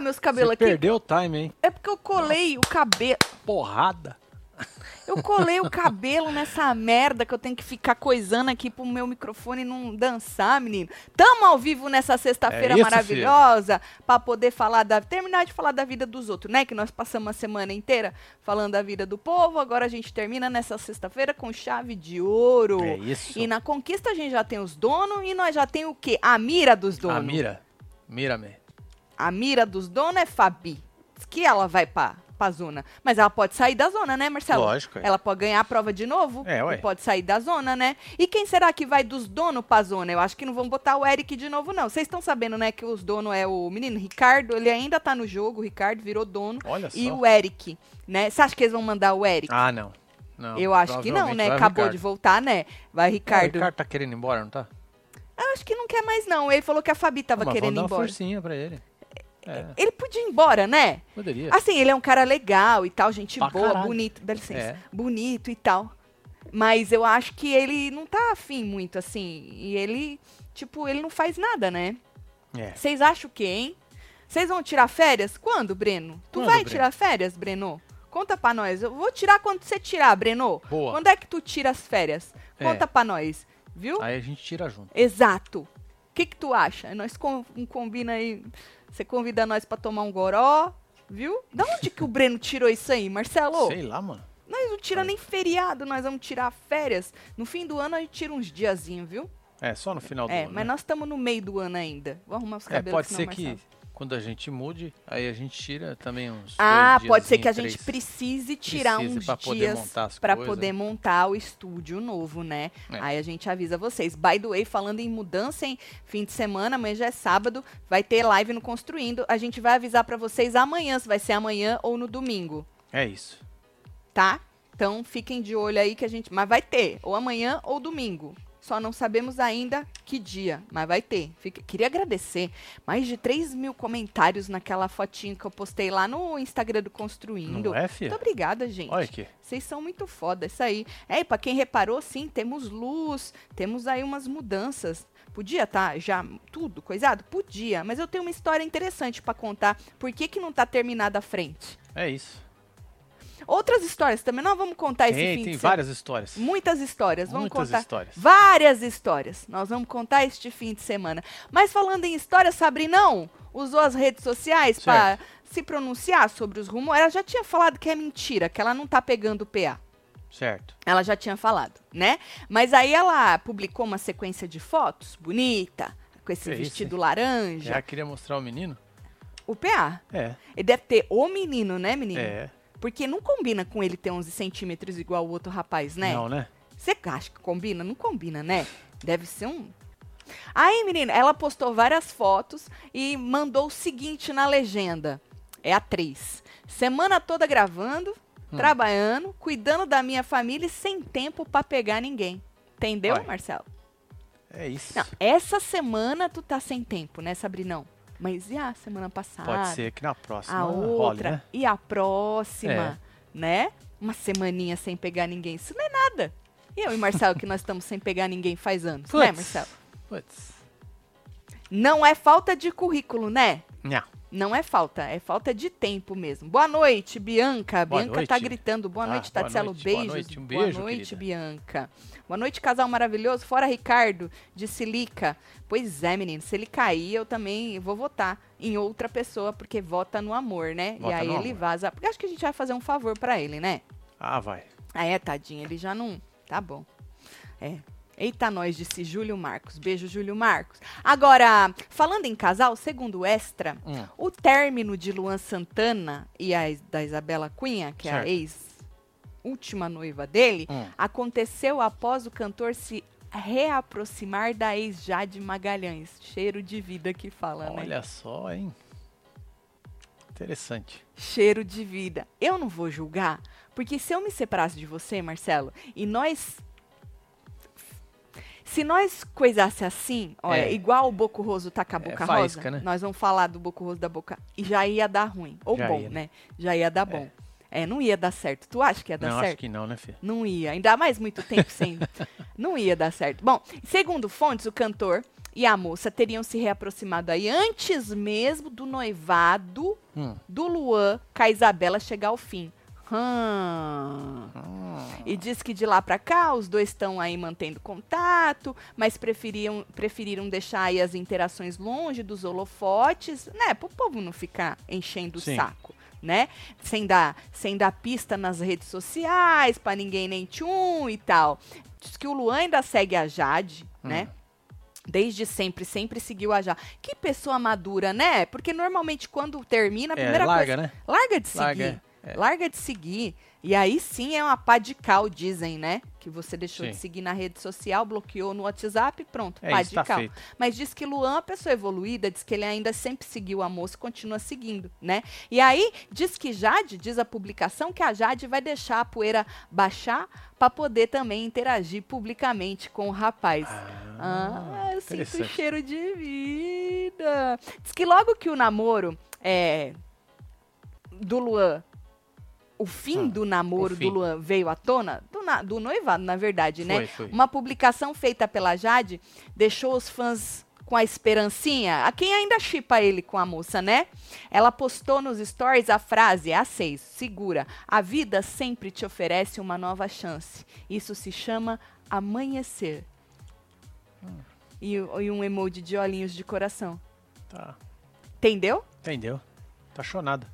meus cabelos Você aqui. perdeu o time, hein? É porque eu colei o cabelo. Porrada. Eu colei o cabelo nessa merda que eu tenho que ficar coisando aqui pro meu microfone não dançar, menino. Tamo ao vivo nessa sexta-feira É maravilhosa pra poder falar da terminar de falar da vida dos outros, né? Que nós passamos a semana inteira falando da vida do povo. Agora a gente termina nessa sexta-feira com chave de ouro. É isso. E na conquista a gente já tem os donos e nós já tem o quê? A mira dos donos. A mira. Mira-me. A mira dos donos é Fabi. Diz que ela vai pra, pra zona. Mas ela pode sair da zona, né, Marcelo? Lógico, é. Ela pode ganhar a prova de novo. É, ué. E pode sair da zona, né? E quem será que vai dos donos pra zona? Eu acho que não vão botar o Eric de novo, não. Vocês estão sabendo, né, que os donos é o menino Ricardo. Ele ainda tá no jogo. O Ricardo virou dono. Olha E só. o Eric, né? Você acha que eles vão mandar o Eric? Ah, não. não. Eu acho que não, né? Acabou Ricardo. de voltar, né? Vai, Ah, O Ricardo. Ricardo tá querendo ir embora, não tá? Eu acho que não quer mais, não. Ele falou que a Fabi tava Ah, querendo ir vamos dar uma embora. forcinha pra ele. É, Ele podia ir embora, né? poderia. Assim, ele é um cara legal e tal, gente Pra boa, caralho. bonito, dá licença, É. bonito e tal. Mas eu acho que ele não tá afim muito, assim. E ele, tipo, ele não faz nada, né? É. Vocês acham o quê, hein? Vocês vão tirar férias? Quando, Breno? Tu Quando, vai Breno? tirar férias, Breno? Conta pra nós. Eu vou tirar quando você tirar, Breno. Boa. Quando é que tu tira as férias? É. Conta pra nós, viu? Aí a gente tira junto. Exato. O que que tu acha? Nós com, combina aí. Você convida nós pra tomar um goró, viu? Da onde que o Breno tirou isso aí, Marcelo? Sei lá, mano. Nós não tira nem feriado, nós vamos tirar férias. No fim do ano a gente tira uns diazinhos, viu? É, só no final do é, ano. mas né? nós estamos no meio do ano ainda. Vou arrumar os É, cabelos. pode senão ser Marcelo- que quando a gente mude, aí a gente tira também uns. Ah, pode ser que a gente precise tirar Precise uns pra poder dias para poder montar o estúdio novo, né? É. Aí a gente avisa vocês. By the way, falando em mudança em fim de semana, amanhã já é sábado, vai ter live no Construindo. A gente vai avisar para vocês amanhã, se vai ser amanhã ou no domingo, É isso. tá? Então fiquem de olho aí que a gente, mas vai ter, ou amanhã ou domingo. Só não sabemos ainda que dia, mas vai ter. Fica- Queria agradecer mais de 3 mil comentários naquela fotinha que eu postei lá no Instagram do Construindo. Não é, filha? Muito obrigada, gente. Olha aqui. Vocês são muito foda, isso aí. É, e pra quem reparou, sim, temos luz, temos aí umas mudanças. Podia tá já tudo coisado? Podia, mas eu tenho uma história interessante pra contar. Por que que não tá terminada a frente? É isso. Outras histórias também, nós vamos contar esse Tem, fim tem de semana. várias histórias. Muitas histórias, vamos Muitas contar histórias. várias histórias. Nós vamos contar este fim de semana. Mas falando em história, Sabrinão usou as redes sociais para se pronunciar sobre os rumores. Ela já tinha falado que é mentira, que ela não tá pegando o PA. Certo. Ela já tinha falado, né? Mas aí ela publicou uma sequência de fotos bonita, com esse Que vestido laranja. Já queria mostrar o menino? O PA. É. Ele deve ter o menino, né, menino? É. Porque não combina com ele ter 11 centímetros igual o outro rapaz, né? Não, né? Você acha que combina? Não combina, né? Deve ser um. Aí, menina, ela postou várias fotos e mandou o seguinte na legenda. É atriz. Semana toda gravando, Hum. trabalhando, cuidando da minha família e sem tempo pra pegar ninguém. Entendeu, Ué. Marcelo? É isso. Não, essa semana tu tá sem tempo, né, Sabrinão? Mas e a semana passada? Pode ser que na próxima a role, outra né? e a próxima, É. né? Uma semaninha sem pegar ninguém, isso não é nada. E eu e Marcelo, que nós estamos sem pegar ninguém faz anos, né, Puts. Marcelo? Putz. Não é falta de currículo, né? Não. Não é falta, é falta de tempo mesmo. Boa noite, Bianca. Boa Bianca tá noite. gritando. Boa Ah, noite, boa Tatselo. noite, boa noite, um boa beijo, noite, querida. Bianca. Boa noite, casal maravilhoso. Fora Ricardo, de Silica. Pois é, menino. Se ele cair, eu também vou votar em outra pessoa, porque vota no amor, né? Vota e aí ele amor. vaza. Porque acho que a gente vai fazer um favor pra ele, né? Ah, vai. Ah, é, tadinho. Ele já não. Tá bom. É. Eita, nós, disse Júlio Marcos. Beijo, Júlio Marcos. Agora, falando em casal, segundo o Extra, Hum. o término de Luan Santana e a, da Isabela Cunha, que é a Certo. ex-última noiva dele, Hum. aconteceu após o cantor se reaproximar da ex Jade Magalhães. Cheiro de vida que fala, né? Olha só, hein? Interessante. cheiro de vida. Eu não vou julgar, porque se eu me separasse de você, Marcelo, e nós. Se nós coisasse assim, olha, É. igual o Boco Roso tá com a É boca faísca, rosa, né? nós vamos falar do Boco Roso da boca e já ia dar ruim. Ou Já bom, ia, né? Já ia dar bom. É. não ia dar certo. Tu acha que ia dar não, certo? acho que não, né, filho? Não ia, ainda mais muito tempo sem. não ia dar certo. Bom, segundo fontes, o cantor e a moça teriam se reaproximado aí antes mesmo do noivado Hum. do Luan com a Isabela chegar ao fim. Hum. Hum. E diz que de lá pra cá os dois estão aí mantendo contato, mas preferiam, preferiram deixar aí as interações longe dos holofotes, né? Pro povo não ficar enchendo Sim. o saco, né? Sem dar, sem dar pista nas redes sociais, pra ninguém nem tchum e tal. Diz que o Luan ainda segue a Jade, né? Desde sempre, sempre seguiu a Jade. Que pessoa madura, né? Porque normalmente quando termina, a É, primeira larga, coisa. né? Larga de seguir. Larga, é. Larga de seguir. E aí sim é uma pá de cal, dizem, né? Que você deixou de Sim. seguir na rede social, bloqueou no WhatsApp, pronto, É pá de tá cal. feito. Mas diz que Luan, é uma pessoa evoluída, diz que ele ainda sempre seguiu a moça e continua seguindo, né? E aí diz que Jade, diz a publicação, que a Jade vai deixar a poeira baixar para poder também interagir publicamente com o rapaz. Ah, eu sinto interessante. cheiro de vida. Diz que logo que o namoro é, do Luan, o fim Ah, do namoro o do fim. Luan veio à tona, do, na- do noivado, na verdade, né? Foi, foi. Uma publicação feita pela Jade deixou os fãs com a esperancinha. A quem ainda chipa ele com a moça, né? Ela postou nos stories a frase, a seis, segura. A vida sempre te oferece uma nova chance. Isso se chama amanhecer. E, o- e um emoji de olhinhos de coração. Tá. Entendeu? Entendeu? Tá chonada.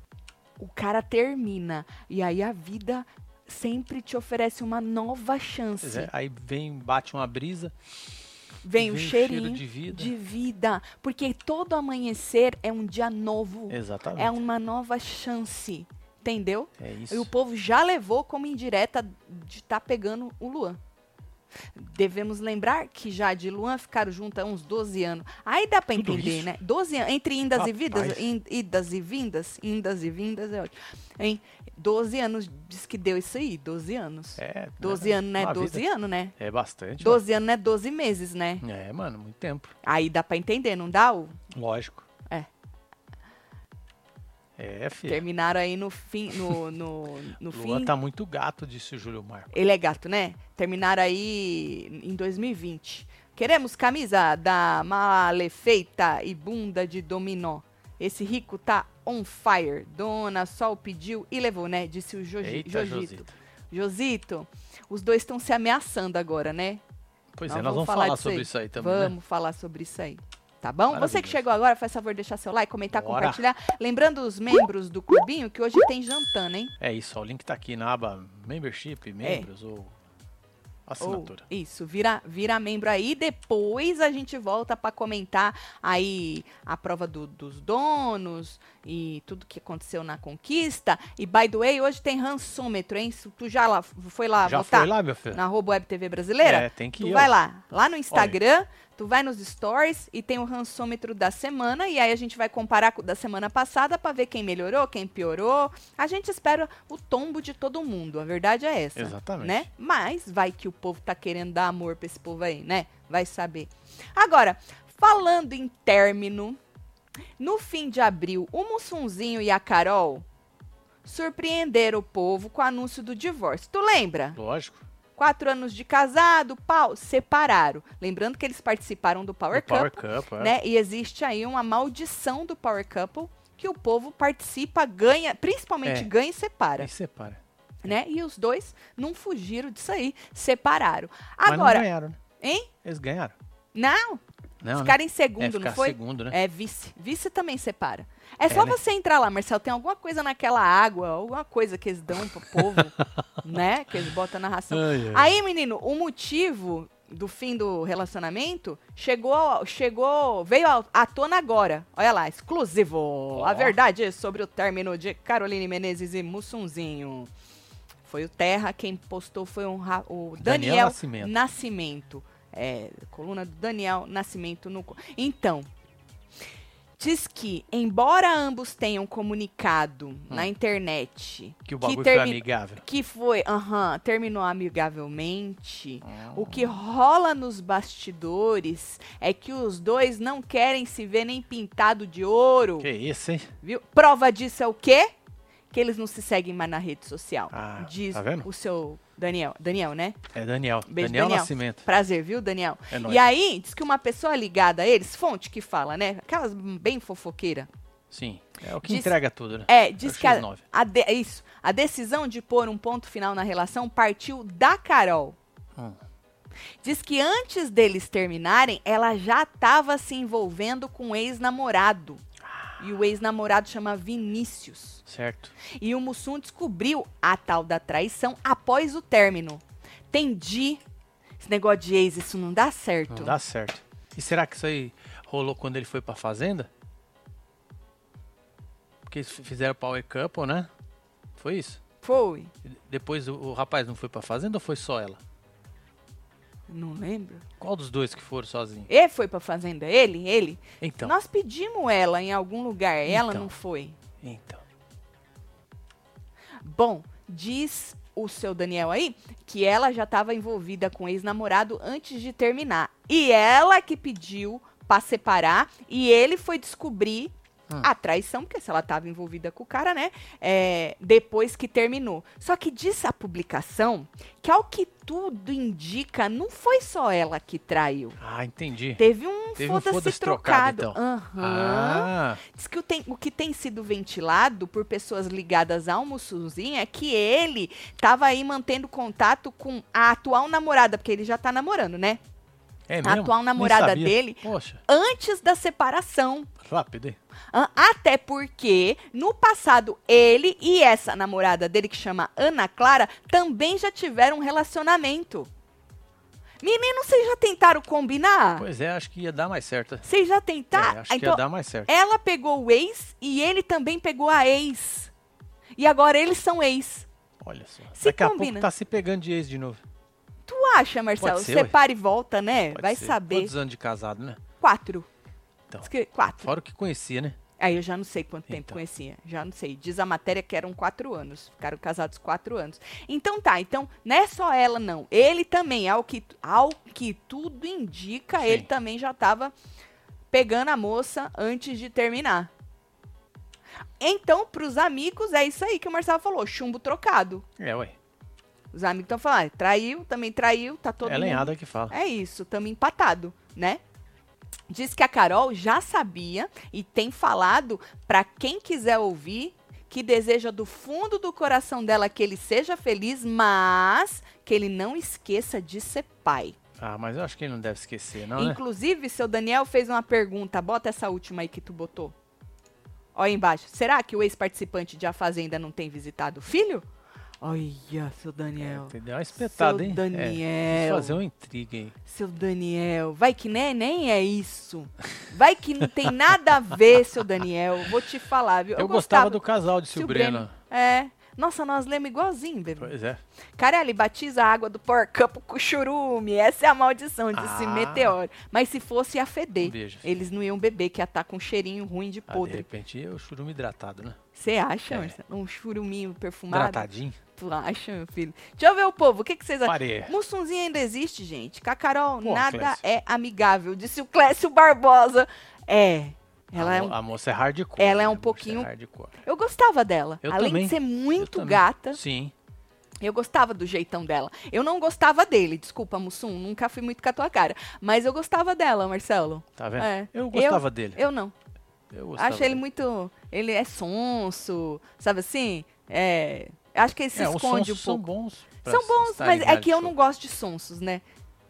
O cara termina. E aí a vida sempre te oferece uma nova chance. É, aí vem, bate uma brisa. Vem o vem o cheiro cheirinho de vida. de vida. Porque todo amanhecer é um dia novo. Exatamente. É uma nova chance. Entendeu? É isso. E o povo já levou como indireta de estar pegando o Luan. Devemos lembrar que Jade e Luan ficaram juntos há uns 12 anos. Aí dá pra Tudo entender, isso? né? 12 anos. Entre indas e vidas. Rapaz. in- idas e vindas. Indas e vindas é ótimo. Hein? 12 anos diz que deu isso aí. 12 anos. É, 12 é, anos, né? uma 12 vida. anos, né? É bastante. 12 anos, né? 12 meses, né? mano. É, mano, muito tempo. Aí dá pra entender, não dá? O... Lógico. É. Filho. Terminaram aí no fim. No, no, no Luan fim. tá muito gato, disse o Júlio Marco. Ele é gato, né? Terminaram aí em 2020. Queremos camisa da malefeita e bunda de dominó. Esse rico tá on fire. Dona Sol pediu e levou, né? Disse o Joji- Eita, Josito. Josito. Josito, os dois estão se ameaçando agora, né? Pois Nós é, nós vamos falar falar, disso sobre aí. isso aí também, né? Vamos falar sobre isso aí. Tá bom? Você que chegou agora, faz favor de deixar seu like, comentar, Bora. compartilhar. Lembrando os membros do clubinho que hoje tem jantando, hein? É isso, ó, o link tá aqui na aba Membership, Membros ou Assinatura. Isso, vira, vira membro aí. Depois a gente volta para comentar aí a prova do- dos donos e tudo que aconteceu na conquista. E, by the way, hoje tem rançômetro, hein? Tu já lá, foi lá Já votar foi lá, meu filho? na arroba Web TV Brasileira? É, tem que Tu ir. vai ó. lá, lá no Instagram, tu vai nos stories e tem o rançômetro da semana e aí a gente vai comparar com o da semana passada pra ver quem melhorou, quem piorou. A gente espera o tombo de todo mundo, a verdade é essa. Exatamente. Né? Mas vai que o povo tá querendo dar amor pra esse povo aí, né? Vai saber. Agora, falando em término, no fim de abril, o Mussunzinho e a Carol surpreenderam o povo com o anúncio do divórcio. Tu lembra? Lógico. Quatro anos de casado, pau, separaram. Lembrando que eles participaram do Power Power Couple, Cup, é. né? E existe aí uma maldição do Power Couple que o povo participa, ganha, principalmente É. ganha e separa, Aí separa. né? E os dois não fugiram disso aí, separaram. Mas não Agora, ganharam, né? hein? Eles ganharam. Não, Não, né? ficaram em É, segundo, ficar não foi? segundo, né? É vice. Vice também separa. É só né? você entrar lá, Marcelo. Tem alguma coisa naquela água, alguma coisa que eles dão pro povo, né? Que eles botam na ração. Ai, ai. Aí, menino, o motivo do fim do relacionamento chegou, chegou, veio à- tona agora. Olha lá, exclusivo. Ó. A verdade sobre o término de Caroline Menezes e Mussunzinho. Foi o Terra, quem postou foi um o Daniel Daniel, Nascimento. Nascimento. É, coluna do Daniel Nascimento no. Então, diz que, embora ambos tenham comunicado na internet Que o bagulho foi termi- amigável. que foi, aham, terminou amigavelmente. Ah. O que rola nos bastidores é que os dois não querem se ver nem pintado de ouro, Que isso, hein? viu? Prova disso é o quê? que eles não se seguem mais na rede social. Ah, diz tá vendo? o seu Daniel. Daniel, né? É Daniel. Beijo, Daniel, Daniel. Nascimento. Prazer, viu, Daniel? É nóis. E aí, diz que uma pessoa ligada a eles, fonte que fala, né? Aquelas bem fofoqueira. Sim. É o que Diz- entrega tudo, né? É, diz o que a, X9. a de- é isso, a decisão de pôr um ponto final na relação partiu da Carol. Hum. Diz que antes deles terminarem, ela já estava se envolvendo com o ex-namorado. E o ex-namorado chama Vinícius. Certo. E o Mussum descobriu a tal da traição após o término. Entendi. Esse negócio de ex, isso não dá certo. Não dá certo. E será que isso aí rolou quando ele foi pra fazenda? Porque fizeram Power Couple, né? Foi isso? Foi? Depois o, o rapaz não foi pra fazenda ou foi só ela? Não lembro. Qual dos dois que foram sozinhos? Ele foi pra fazenda? Ele? Ele? Então. Nós pedimos ela em algum lugar. Ela Então. não foi. Então. Bom, diz o seu Daniel aí que ela já estava envolvida com o ex-namorado antes de terminar. E ela que pediu pra separar e ele foi descobrir Hum. a traição, porque se ela estava envolvida com o cara, né? é, depois que terminou. Só que diz a publicação que, ao que tudo indica, não foi só ela que traiu. Ah, entendi. Teve um Teve um foda-se foda-se trocado. trocado, então. Aham. Ah, Diz que o, tem- o que tem sido ventilado por pessoas ligadas ao Mussuzinho é que ele estava aí mantendo contato com a atual namorada, porque ele já tá namorando, né? É A atual namorada dele, Poxa, antes da separação. rápido, hein? Até porque, no passado, ele e essa namorada dele, que chama Ana Clara, também já tiveram um relacionamento. Menino, vocês já tentaram combinar? Pois é, acho que ia dar mais certo. Vocês já tentaram? É, acho que então, ia dar mais certo. ela pegou o ex e ele também pegou a ex. E agora eles são ex. Olha só. se Daqui a combina. pouco tá se pegando de ex de novo. Tu acha, Marcelo? Ser, ué. Separa e volta, né? Pode Vai ser. saber. Quantos anos de casado, né? Quatro. Então. Que quatro. Fora o que conhecia, né? Aí eu já não sei quanto tempo Então. conhecia. Já não sei. Diz a matéria que eram quatro anos. Ficaram casados quatro anos. Então tá, então não é só ela, não. Ele também, ao que, ao que tudo indica, Sim. ele também já tava pegando a moça antes de terminar. Então, pros amigos, é isso aí que o Marcelo falou: chumbo trocado. É, ué. Os amigos estão falando, ah, traiu, também traiu, tá todo é mundo lenhada que fala. é isso, estamos empatado, né? Diz que a Carol já sabia e tem falado pra quem quiser ouvir que deseja do fundo do coração dela que ele seja feliz, mas que ele não esqueça de ser pai. Ah, mas eu acho que ele não deve esquecer, não, né? Inclusive, seu Daniel fez uma pergunta, bota essa última aí que tu botou. Olha aí embaixo. Será que o ex-participante de A Fazenda não tem visitado o filho? Olha, seu Daniel. Entendeu? Uma espetada, Seu hein? É, Daniel. quis fazer uma intriga aí. Seu Daniel, vai que nem, nem é isso. Vai que não tem nada a ver, seu Daniel. Vou te falar, viu? Eu, gostava do casal de Sil Breno. É. Nossa, nós lemos igualzinho, bebê. Pois é. Carelli, batiza a água do porcapo com churume. Essa é a maldição, disse Ah. Meteoro. Mas se fosse, Um feder. beijo. Eles não iam beber, que ia estar com um cheirinho ruim de Ah, de podre. repente, o churume hidratado, né? Você acha, É. Um churuminho perfumado? Hidratadinho. Tu acha, meu filho? Deixa eu ver o povo. O que, que vocês acham? Parei. Mussunzinho ainda existe, gente. Com a Carol, Pô, nada Clécio. é amigável. Disse o Clécio Barbosa. É. Ela a, é um- a moça é hardcore. ela é né? um moça pouquinho- hardcore. Eu gostava dela. Eu Além também. de ser Eu muito gata, Sim. eu gostava do jeitão dela. Eu não gostava dele, desculpa, Mussum. Nunca fui muito com a tua cara. Mas eu gostava dela, Marcelo. Tá vendo? É. Eu gostava dele. Eu não. Eu gostava Acho ele dele. muito. Ele é sonso, sabe assim? É. Acho que ele se É, os esconde um sons são pouco. bons. pra São bons, mas é que eu show. não gosto de sonsos, né?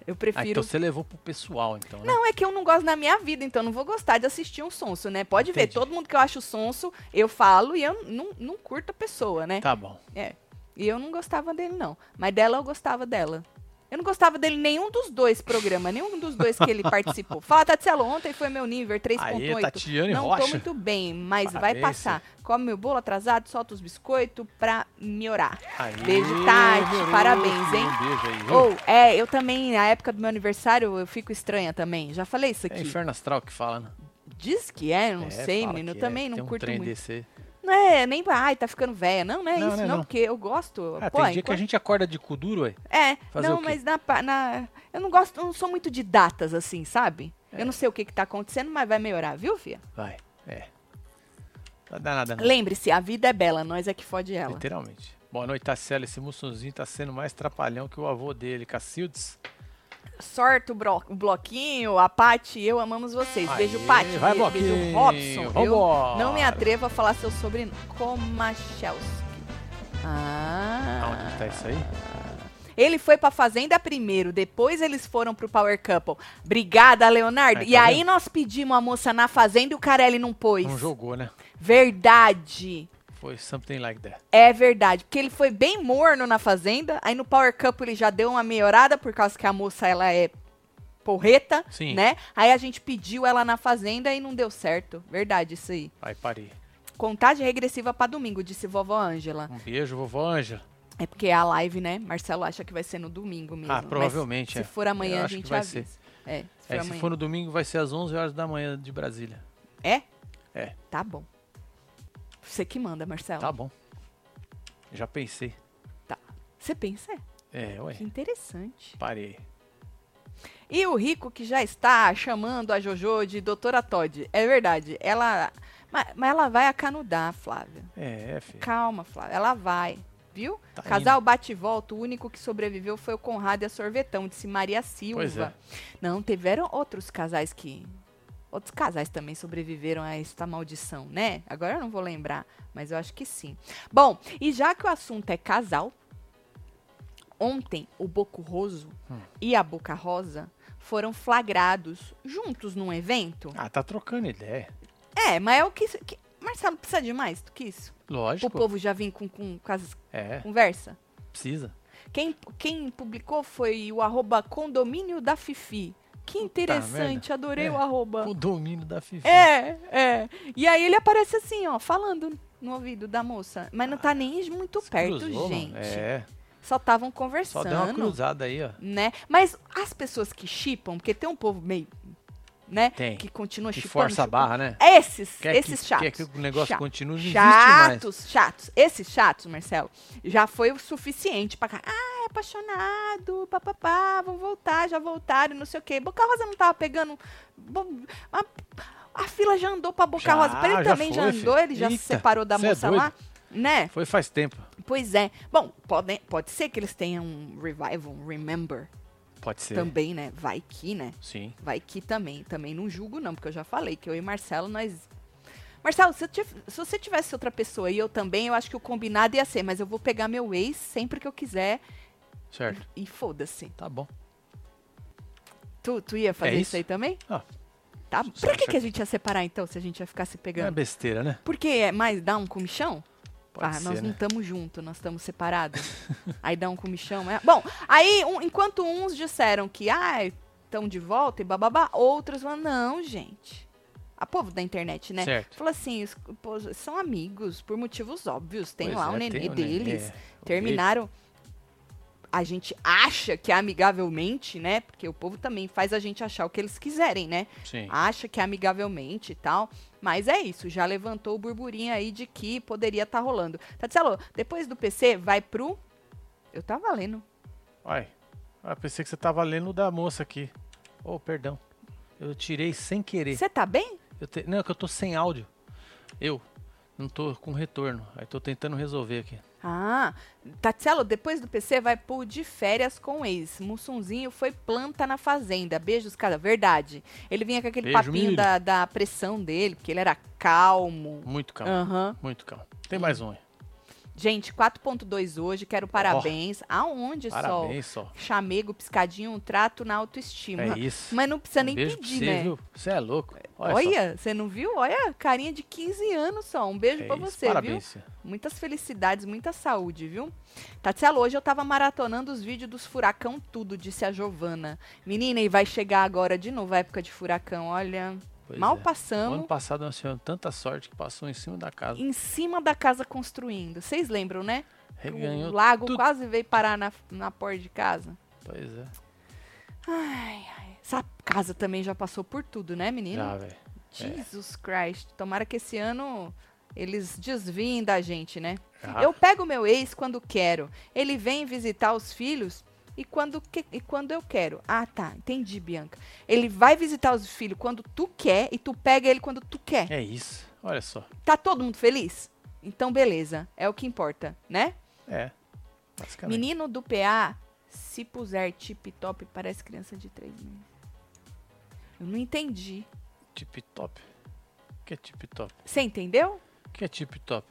Eu Ah, prefiro. então você levou pro pessoal, então, né? Não, é que eu não gosto na minha vida, então eu não vou gostar de assistir um sonso, né? Pode ver, Entendi. todo mundo que eu acho sonso, eu falo e eu não, não curto a pessoa, né? Tá bom. E eu não gostava dele, não. Mas dela eu gostava dela. Eu não gostava dele em nenhum dos dois programas, nenhum dos dois que ele participou. Fala, Tatselo, ontem foi meu nível Aí, 3.8. Tatiane Não tô Rocha. muito bem, mas vai Parabéns, passar. Come meu bolo atrasado, solta os biscoitos pra me orar. Aí, Beijo, Tati. garoto. Parabéns, hein? Um beijo aí? Ou, é, eu também, na época do meu aniversário, eu fico estranha também. Já falei isso É aqui. Inferno Astral que fala, né? Diz que é, não É, sei, menino. Eu que também é. não Tem um curto muito. desse. Não é, nem, ai, tá ficando velha. Não, não é Não, isso, não é não, não. porque eu gosto. Ah, Pô, tem dia que a enquanto- gente acorda de cu duro, ué. É, Fazer não, mas na, na. Eu não gosto, eu não sou muito de datas assim, sabe? É. Eu não sei o que, que tá acontecendo, mas vai melhorar, viu, Fia? Vai, é. Não dá nada, não. Lembre-se, a vida é bela, nós é que fode ela. Literalmente. Boa noite, Tassela. Esse Mussunzinho tá sendo mais trapalhão que o avô dele, Cacildes. Sorte o, bloquinho, a Paty, eu amamos vocês. Beijo, Aê, Paty. vai, Be- Beijo, Bloquinho. Robson. Eu não me atrevo a falar seu sobrenome. Komachelski. Ah. Aonde que tá isso aí? Ele foi pra Fazenda primeiro, depois eles foram pro Power Couple. Obrigada, Leonardo. Aí, e tá aí vendo? nós pedimos a moça na Fazenda e o Carelli não pôs. Não jogou, né? Verdade. Foi something like that. É verdade, porque ele foi bem morno na Fazenda, aí no Power Couple ele já deu uma melhorada por causa que a moça ela é porreta, Sim. né? Aí a gente pediu ela na Fazenda e não deu certo. Verdade isso aí. Aí parei. Contagem regressiva pra domingo, disse vovó Ângela. Um beijo, vovó Ângela. É porque é a live, né? Marcelo acha que vai ser no domingo mesmo. Ah, mas provavelmente, Se é. for amanhã, Eu a gente vai avisa. É, se for É, se for no domingo, vai ser às 11 horas da manhã de Brasília. É? É. Tá bom. Você que manda, Marcelo. Tá bom. Já pensei. Você pensa? é? Ué. Que interessante. Parei. E o Rico que já está chamando a Jojo de Doutora Todd. É verdade. Ela. Mas, mas ela vai acanudar, Flávia. É, é, filho. Calma, Flávia. Ela vai. Viu? Tá Casal bate e volta. O único que sobreviveu foi o Conrado e a Sorvetão, disse Maria Silva. Pois é. Não, tiveram outros casais que. Outros casais também sobreviveram a esta maldição, né? Agora eu não vou lembrar, mas eu acho que sim. Bom, e já que o assunto é casal, ontem o Boco Roso Hum. e a Boca Rosa foram flagrados juntos num evento. Ah, tá trocando ideia. É, mas é o que. que Marcelo, precisa de mais do que isso? O Lógico. povo já vir com, com, com as É, conversa? precisa. Quem, quem publicou foi o arroba condomínio da Fifi. Que interessante, adorei É, o arroba. O domínio da FIFA. É, é. E aí ele aparece assim, ó, falando no ouvido da moça. Mas não tá nem muito perto, cruzou, gente. É, Só estavam só conversando. deu uma cruzada aí, ó. Né? Mas as pessoas que chipam, porque tem um povo meio, né? Tem. Que continua Que força a chipando. barra, né? Esses, Quer esses que, chatos. Quer que o negócio Chato. continue, não existe mais. Chatos, chatos. Esses chatos, Marcelo, já foi o suficiente pra cá. Ah, é apaixonado, papapá, vão voltar, já voltaram, não sei o quê. Boca Rosa não tava pegando. A, a fila já andou pra Boca Já, Rosa. Ele já também já foi, andou, filho. ele já se Eita, separou da é moça doido. lá. Né? Foi faz tempo. Pois é. Bom, pode, pode ser que eles tenham um revival, um remember Pode ser. também, né? Vai que, né? Sim. Vai que também. Também não julgo, não, porque eu já falei que eu e Marcelo, nós. Marcelo, se, tiv- se você tivesse outra pessoa e eu também, eu acho que o combinado ia ser, mas eu vou pegar meu ex sempre que eu quiser Certo. e foda-se. Tá bom. Tu, tu ia fazer É isso? isso? aí também? Ah. Tá. Pra que, que a gente ia separar então, se a gente ia ficar se Não é pegando? besteira, né? Porque é mais dar um comichão? Pode ah, ser, nós não né? estamos juntos, nós estamos separados. aí dá um comichão. É... Bom, aí um- enquanto uns disseram que ah, estão de volta e bababá, outros falaram, não, gente. A povo da internet, né? Certo. Falou assim, os- pô, são amigos por motivos óbvios. Tem Pois lá é, o nenê tem o nenê, deles. Terminaram. A gente acha que é amigavelmente, né? Porque o povo também faz a gente achar o que eles quiserem, né? Sim. acha que é amigavelmente e tal. Mas é isso, já levantou o burburinho aí de que poderia estar rolando. Tatselo, depois do PC, vai pro. Eu tava lendo. Ai. Ah, pensei que você tava lendo o da moça aqui. Oh, perdão. Eu tirei sem querer. Você tá bem? Eu te- Não, é que eu tô sem áudio. Eu. Não tô com retorno. Aí tô tentando resolver aqui. Ah, Tatselo, depois do PC, vai pro de férias com o ex. Mussunzinho foi planta na fazenda. Beijos, cara. Verdade. Ele vinha com aquele Beijo, papinho da, da pressão dele, porque ele era calmo. Muito calmo. Aham. Muito calmo. Tem mais um aí. Gente, 4.2 hoje, quero parabéns. Aonde Parabéns só? só. Chamego, piscadinho, um trato na autoestima. É isso. Mas não precisa Um nem pedir, você, né? Você é louco. Olha, você não viu? Olha, carinha de 15 anos só. Um beijo. É pra isso. você, Parabéns. viu? Muitas felicidades, muita saúde, viu? Tatselo, hoje eu tava maratonando os vídeos dos furacão tudo, disse a Giovana. Menina, e vai chegar agora de novo a época de furacão. Olha, Pois mal é. No passamos ano passado nós tivemos tanta sorte que passou em cima da casa. em cima da casa construindo. Vocês lembram, né? Reganhou o lago tudo. quase veio parar na, na porta de casa. Pois é. Ai, ai. Essa casa também já passou por tudo, né, menina? Já, velho. Jesus Christ. Tomara que esse ano eles desviem da gente, né? Já. Eu pego meu ex quando quero. Ele vem visitar os filhos e quando, que- e quando eu quero. Ah, tá. Entendi, Bianca. Ele vai visitar os filhos quando tu quer e tu pega ele quando tu quer. É isso. olha só. Tá todo mundo feliz? Então, beleza. É o que importa, né? É. Menino do PA, se puser tip-top, parece criança de 3 meses. Eu não entendi. Tip top. O que é tip top? Você entendeu? O que é tip top?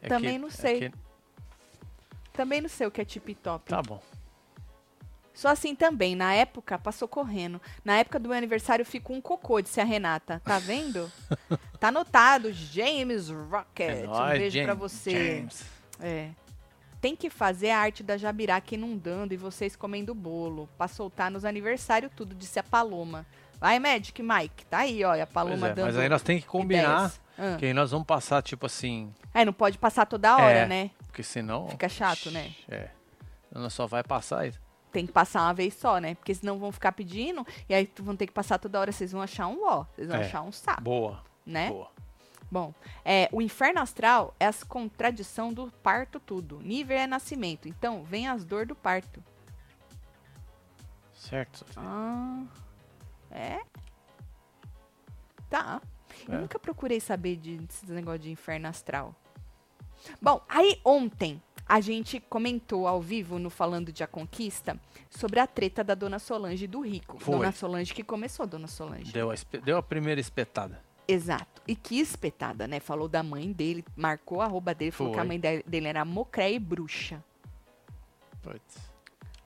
É Também que- não é sei. que- Também não sei o que é tip-top. Tá bom. Só assim também, na época, passou correndo. Na época do meu aniversário ficou um cocô, disse a Renata. Tá vendo? tá anotado, James Rocket. É um beijo pra James, você. James. É. Tem que fazer a arte da Jabiraca inundando e vocês comendo bolo. Pra soltar nos aniversários tudo, disse a Paloma. Vai, Magic Mike. Tá aí, ó. e A Paloma é, dando mas aí nós temos que combinar ideias. Ah. que aí nós vamos passar, tipo assim, É, não pode passar toda hora, É. né? porque senão... Fica chato, né? É. Nós só vai passar isso. Tem que passar uma vez só, né? Porque senão vão ficar pedindo e aí vão ter que passar toda hora. Vocês vão achar um ó. Vocês vão É. achar um saco, Boa, né? boa. Bom, é, o inferno astral é as contradição do parto tudo. Nível é nascimento. Então, vem as dor do parto. Certo, Sofia. Ah, é? Tá. Eu É. nunca procurei saber de, desse negócio de inferno astral. Bom, aí ontem a gente comentou ao vivo no Falando de A Conquista sobre a treta da Dona Solange e do Rico. Foi. Dona Solange que começou, Dona Solange. Deu a, deu a primeira espetada. Exato. E que espetada, né? Falou da mãe dele, marcou a roupa dele, falou que a Foi. mãe de- dele era mocré e bruxa. Putz.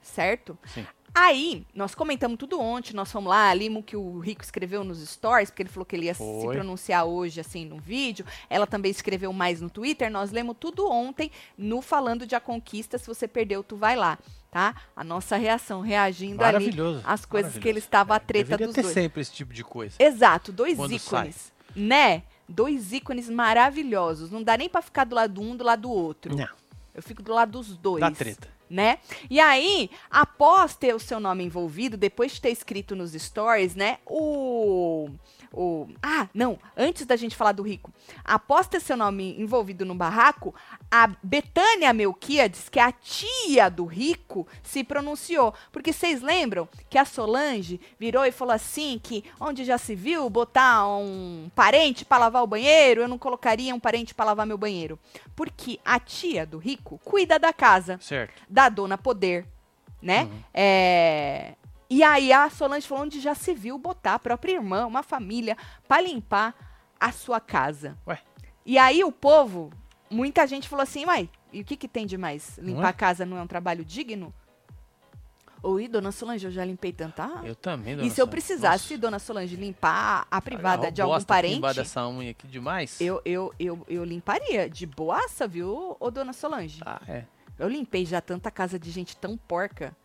Certo? Sim. Aí, nós comentamos tudo ontem, nós fomos lá, limo que o Rico escreveu nos stories, porque ele falou que ele ia se Foi. pronunciar hoje, assim, no vídeo. Ela também escreveu mais no Twitter, nós lemos tudo ontem no Falando de A Conquista, se você perdeu, tu vai lá, tá? A nossa reação, reagindo ali as coisas que ele estava a treta Deveria dos ter dois. sempre esse tipo de coisa. Exato, dois Quando ícones, né? Dois ícones maravilhosos. Não dá nem pra ficar do lado do um do lado do outro. Não, Eu fico do lado dos dois. dá treta. Né? E aí, após ter o seu nome envolvido, depois de ter escrito nos stories, né? O. o ah, não. Antes da gente falar do rico. Após ter seu nome envolvido no barraco, a Betânia Melquiades, que é a tia do rico, se pronunciou. Porque vocês lembram que a Solange virou e falou assim: que onde já se viu botar um parente para lavar o banheiro, eu não colocaria um parente para lavar meu banheiro. Porque a tia do rico cuida da casa Certo. da dona Poder, né? Uhum. É, E aí a Solange falou onde já se viu botar a própria irmã, uma família, para limpar a sua casa. Ué. E aí o povo, muita gente falou assim, uai, e o que que tem de mais? Limpar é? a casa não é um trabalho digno? Oi, dona Solange, eu já limpei tanta. água. Eu também, dona E se eu precisasse, Nossa, dona Solange, limpar a privada de algum bosta aqui parente, embaixo dessa unha aqui demais. eu, eu, eu, eu limparia. De boaça, viu, ô dona Solange? Ah, é. Eu limpei já tanta casa de gente tão porca.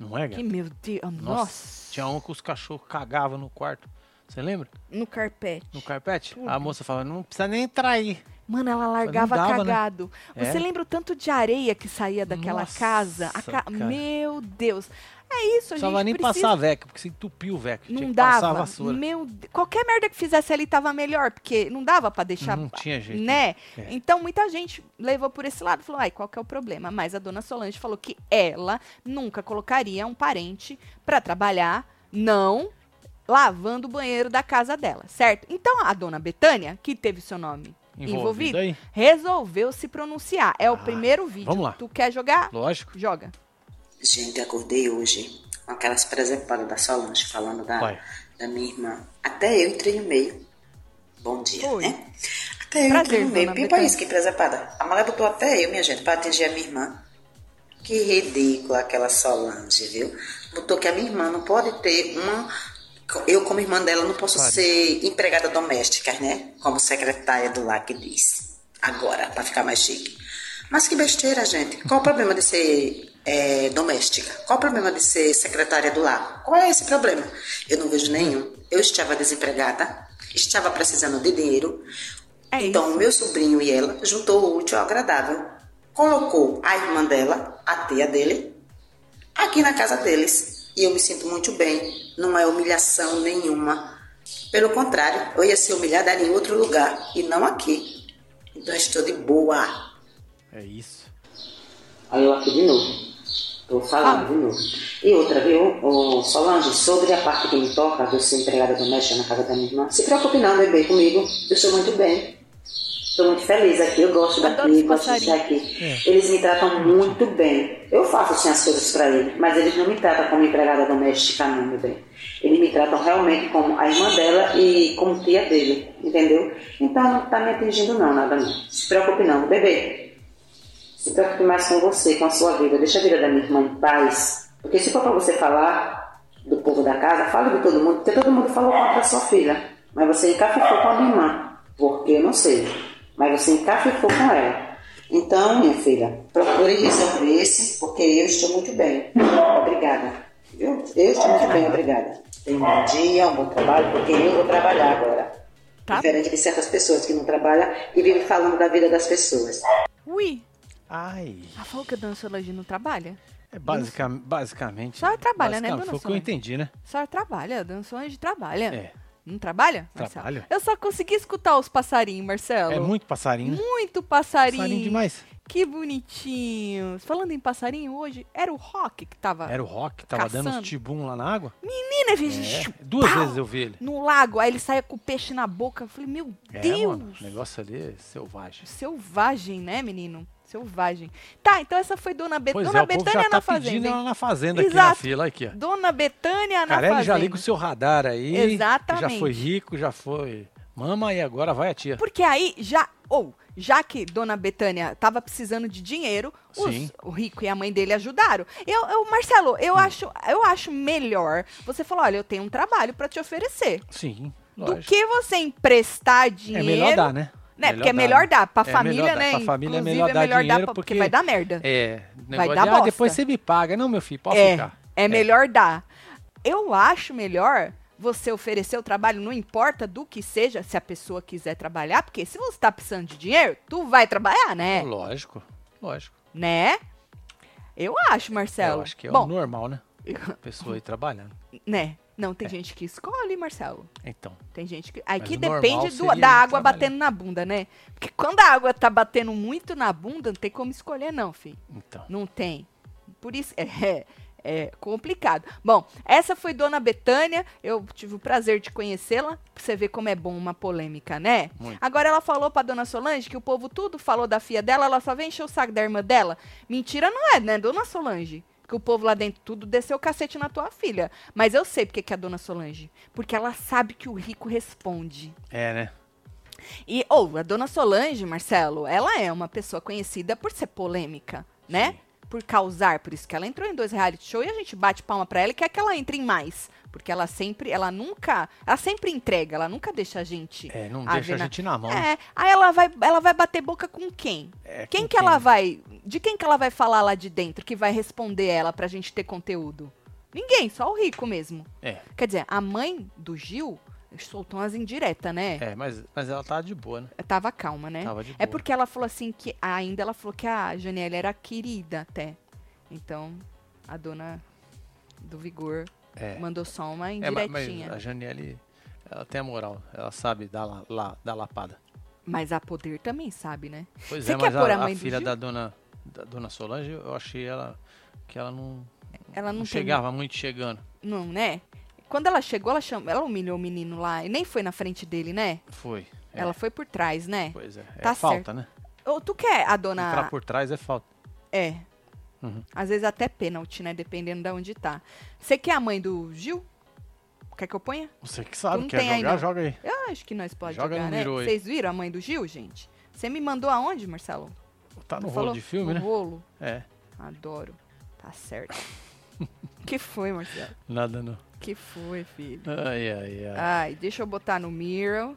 Não é, Que gata? meu Deus. Nossa. Nossa. Tinha um que os cachorros cagavam no quarto. Você lembra? No carpete. No carpete? Tudo. A moça falava, não precisa nem entrar aí. Mano, ela largava dava, né? cagado. Você É. lembra o tanto de areia que saía daquela Nossa, casa? A ca-. Meu Deus. É isso, a gente Precisava nem precisa... passar veca, porque você entupiu o. Tinha Não dava. Meu Deus. Qualquer merda que fizesse ali tava melhor, porque não dava pra deixar, Não tinha jeito. né? É. Então muita gente levou por esse lado, falou: "Ai, qual que é o problema?". Mas a dona Solange falou que ela nunca colocaria um parente pra trabalhar, não lavando o banheiro da casa dela, certo? Então a dona Betânia, que teve seu nome envolvido, aí? resolveu se pronunciar. É o Ah, primeiro vídeo. vamos lá. Tu quer jogar? Lógico. Joga. Gente, acordei hoje com aquelas presepadas da Solange falando da, Vai. da minha irmã. Até eu entrei no meio. Bom dia, Foi. né? Até eu Prazer, entrei no meio. Pipa Betânia. isso, que presepada. A mulher botou até eu, minha gente, pra atingir a minha irmã. Que ridícula aquela Solange, viu? Botou que a minha irmã não pode ter uma. Eu, como irmã dela, não posso Claro. ser empregada doméstica, né? Como secretária do lar que diz. Agora, pra ficar mais chique. Mas que besteira, gente. Qual o problema de ser é, doméstica? Qual o problema de ser secretária do lar? Qual é esse problema? Eu não vejo nenhum. Eu estava desempregada, estava precisando de dinheiro. É então, isso. o meu sobrinho e ela juntou o útil ao agradável. Colocou a irmã dela, a tia dele, aqui na casa deles. E eu me sinto muito bem. Não é humilhação nenhuma. Pelo contrário, eu ia ser humilhada em outro lugar e não aqui. Então, estou de boa. É isso. Aí eu aqui de novo. Tô falando de novo. E outra, viu, ô, Solange, sobre a parte que me toca de ser empregada doméstica na casa da minha irmã, se preocupe não, bebê, comigo. Eu estou muito bem. Estou muito feliz aqui, eu gosto daqui, os gosto de aqui. Eles me tratam muito bem. Eu faço assim as coisas para eles, mas eles não me tratam como empregada doméstica, não, meu bem. Eles me tratam realmente como a irmã dela e como tia dele, entendeu? Então não tá me atingindo não, nada não. Se preocupe não, bebê. Se preocupe mais com você, com a sua vida. Deixa a vida da minha irmã em paz. Porque se for para você falar do povo da casa, fale de todo mundo, porque todo mundo falou contra a sua filha. Mas você encafifou com a minha irmã. Porque eu não sei. Mas você encafifou com ela. Então, minha filha, procure resolver esse, porque eu estou muito bem. Obrigada. Viu? Eu estou muito bem, obrigada. Tenha um bom dia, um bom trabalho, porque eu vou trabalhar agora. Tá. Diferente de certas pessoas que não trabalham e vivem falando da vida das pessoas. Ui, Ai. ela falou que a dona Solange não trabalha? É basica, basicamente. Só trabalha, né, basicamente, dona Foi o que eu Solange? entendi, né? Senhora trabalha, Solange trabalha. É. Não trabalha, Marcelo? Trabalho. Eu só consegui escutar os passarinhos, Marcelo. É muito passarinho. né? Muito passarinho. Passarinho demais. Que bonitinhos. Falando em passarinho hoje, era o Rock que tava Era o Rock, tava dando Caçando. uns tibum lá na água. Menina, veja, É, duas pau, vezes eu vi ele. no lago. Aí ele saia com o peixe na boca. Eu falei, meu É, Deus. mano, o negócio ali é selvagem. Selvagem, né, menino? Selvagem. Tá, então essa foi Dona Betânia. Pois Dona é, Betânia já na tá pedindo fazenda. ela na fazenda aqui na Exato. fila, aqui, ó. Dona Betânia na Carelli fazenda. já liga o seu radar aí. Exatamente. Já foi rico, já foi mama e agora vai a tia. Porque aí já, ou já que Dona Betânia tava precisando de dinheiro, os- o rico e a mãe dele ajudaram. Eu, eu Marcelo, eu acho, eu acho melhor você falar, olha, eu tenho um trabalho para te oferecer, Sim, do lógico. que você emprestar É dinheiro. melhor dar, né? Né? Porque é melhor dar pra É família, melhor dar. né? Pra família é Inclusive, melhor dar dinheiro pra- porque- vai dar merda. É, Vai dar de, ah, bosta. depois você me paga. Não, meu filho, pode é, ficar. é melhor dar. Eu acho melhor você oferecer o trabalho, não importa do que seja, se a pessoa quiser trabalhar, porque se você tá precisando de dinheiro, tu vai trabalhar, né? Lógico, lógico. Né? Eu acho, Marcelo. Eu acho que é Bom, o normal, né? A pessoa ir trabalhando. né? Não, tem gente que escolhe, Marcelo. Então, Tem gente que. O normal depende do- da água batendo na bunda, né? Porque quando a água tá batendo muito na bunda, não tem como escolher, não, filho. então. Não tem. Por isso é, é complicado. Bom, essa foi Dona Betânia. Eu tive o prazer de conhecê-la. Pra você ver como é bom uma polêmica, né? Muito. Agora ela falou pra Dona Solange que o povo tudo falou da filha dela, ela só vem encher o saco da irmã dela. Mentira não é, né, Dona Solange? Que o povo lá dentro tudo desceu o cacete na tua filha. Mas eu sei porque que é a Dona Solange. Porque ela sabe que o rico responde. É, né? E, ou, a dona Solange, Marcelo, ela é uma pessoa conhecida por ser polêmica, né? Por causar, por isso que ela entrou em dois reality show e a gente bate palma pra ela e quer que ela entre em mais. Porque ela sempre, ela nunca, ela sempre entrega, ela nunca deixa a gente. É, não a deixa ver a na- gente na mão. É, aí ela vai, ela vai bater boca com quem? É, quem com que ela vai, de quem que ela vai falar lá de dentro que vai responder ela pra gente ter conteúdo? Ninguém, só o rico mesmo. É, Quer dizer, a mãe do Gil soltou umas indiretas, né? é, mas, mas ela tá de boa, né? Tava calma, né? Tava de É boa. porque ela falou assim que ainda ela falou que a Janiela era querida até. Então, a dona do Vigor É. mandou só uma É, ma- mas indiretinha. a Janiele, ela tem a moral. Ela sabe dar, la, la- dar lapada. mas a poder também sabe, né? Pois Você é, mas a, a mãe a filha Gil? da dona, da dona Solange, eu achei ela que ela não, Ela não, não tem- chegava muito chegando. Não, né? Quando ela chegou, ela, cham... ela humilhou o menino lá e nem foi na frente dele, né? Foi. é, Ela foi por trás, né? Pois é. É Tá falta, certo. né? Ou tu quer a Entrar dona. por trás é falta. É. Uhum. Às vezes até pênalti, né? Dependendo de onde tá. Você quer a mãe do Gil? Quer que eu ponha? Você que sabe, quer jogar, não. joga aí. Eu acho que nós pode Joga jogar, no né? Vocês viram a mãe do Gil, gente? Você me mandou aonde, Marcelo? Tá no rolo falou? de filme, no né? rolo? É, Adoro. Tá certo. que foi, Marcelo? nada não. Que foi, filho? Ai, ai, ai. Ai, deixa eu botar no Miro.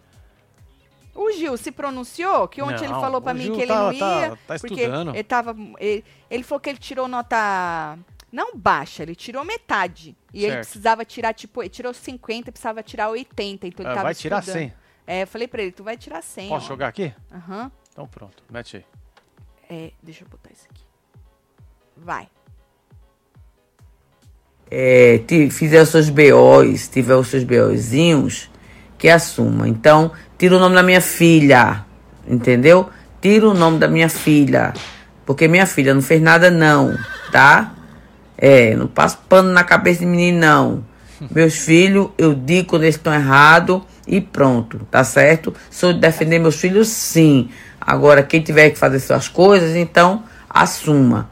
O Gil se pronunciou? Que ontem ele Não, falou pra o mim Gil que ele tá- não tá- ia. tá porque estudando. ele tava. Ele, ele falou que ele tirou nota. Não baixa, ele tirou metade. E ele Certo. precisava tirar, tipo, ele tirou 50, precisava tirar 80. Então ele Ah, tava vai tirar estudando. 100. É, eu falei pra ele, tu vai tirar 100. Posso ó. jogar aqui? Aham. Então pronto, mete aí. É, deixa eu botar isso aqui. Vai. é, ti- fizer os seus BOs, tiver os seus BOzinhos, que assuma. Então, tira o nome da minha filha, entendeu? Tira o nome da minha filha, porque minha filha não fez nada não, tá? É, não passo pano na cabeça de menino, não. Meus filhos, eu digo quando eles estão errados e pronto, tá certo? Sou de defender meus filhos, sim. Agora, quem tiver que fazer suas coisas, então assuma.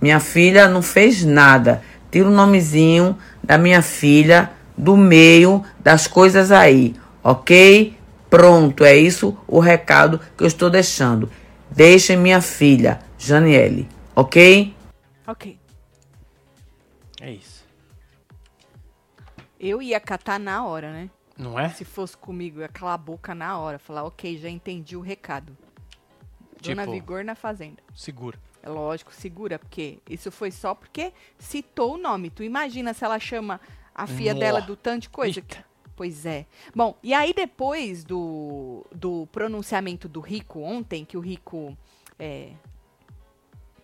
Minha filha não fez nada. Tira o nomezinho da minha filha do meio das coisas aí, ok? Pronto, é isso o recado que eu estou deixando. Deixem minha filha, Janiele, ok? Ok. É isso. Eu ia catar na hora, né? Não é? Se fosse comigo, ia calar a boca na hora. Falar, ok, já entendi o recado. Dona Tipo- Vigor na Fazenda. Segura. É lógico, segura, porque isso foi só porque citou o nome. Tu imagina se ela chama a filha dela do tanto de coisa. Eita. Pois é. Bom, e aí depois do, do pronunciamento do Rico ontem, que o Rico. é,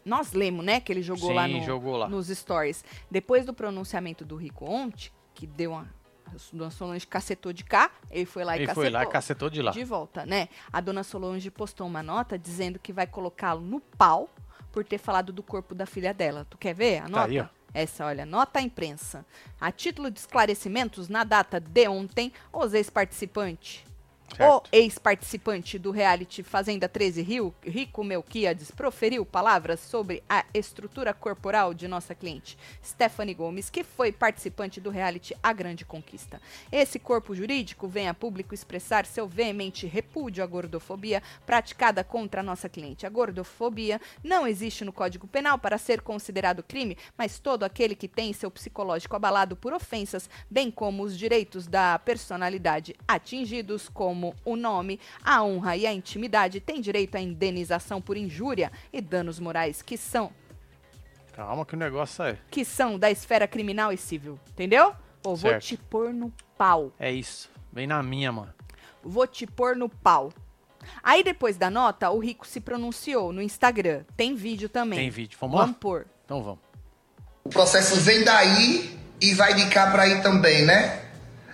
nós lemos, né? Que ele jogou lá, Sim, no- jogou lá. nos stories. Depois do pronunciamento do Rico ontem, que deu uma. A dona Solange cacetou de cá, ele foi lá e Ele cacetou. foi lá e cacetou de lá. De volta, né? A dona Solange postou uma nota dizendo que vai colocá-lo no pau por ter falado do corpo da filha dela. Tu quer ver a nota? Tá aí, ó. Essa, olha, nota à imprensa. A título de esclarecimentos, na data de ontem, os ex-participantes. O Certo. ex-participante do reality Fazenda 13 Rio, Rico Melquiades, proferiu palavras sobre a estrutura corporal de nossa cliente, Stephanie Gomes, que foi participante do reality A Grande Conquista. Esse corpo jurídico vem a público expressar seu veemente repúdio à gordofobia praticada contra a nossa cliente. A gordofobia não existe no Código Penal para ser considerado crime, mas todo aquele que tem seu psicológico abalado por ofensas, bem como os direitos da personalidade atingidos, como o nome, a honra e a intimidade, tem direito à indenização por injúria e danos morais que são Calma que o negócio é. que são da esfera criminal e civil, entendeu? Pô, vou te pôr no pau. É isso. Vem na minha, mano. Vou te pôr no pau. Aí depois da nota, o Rico se pronunciou no Instagram. Tem vídeo também. Tem vídeo. Vamos lá? Vamos pôr. Então vamos. O processo vem daí e vai de cá pra aí também, né?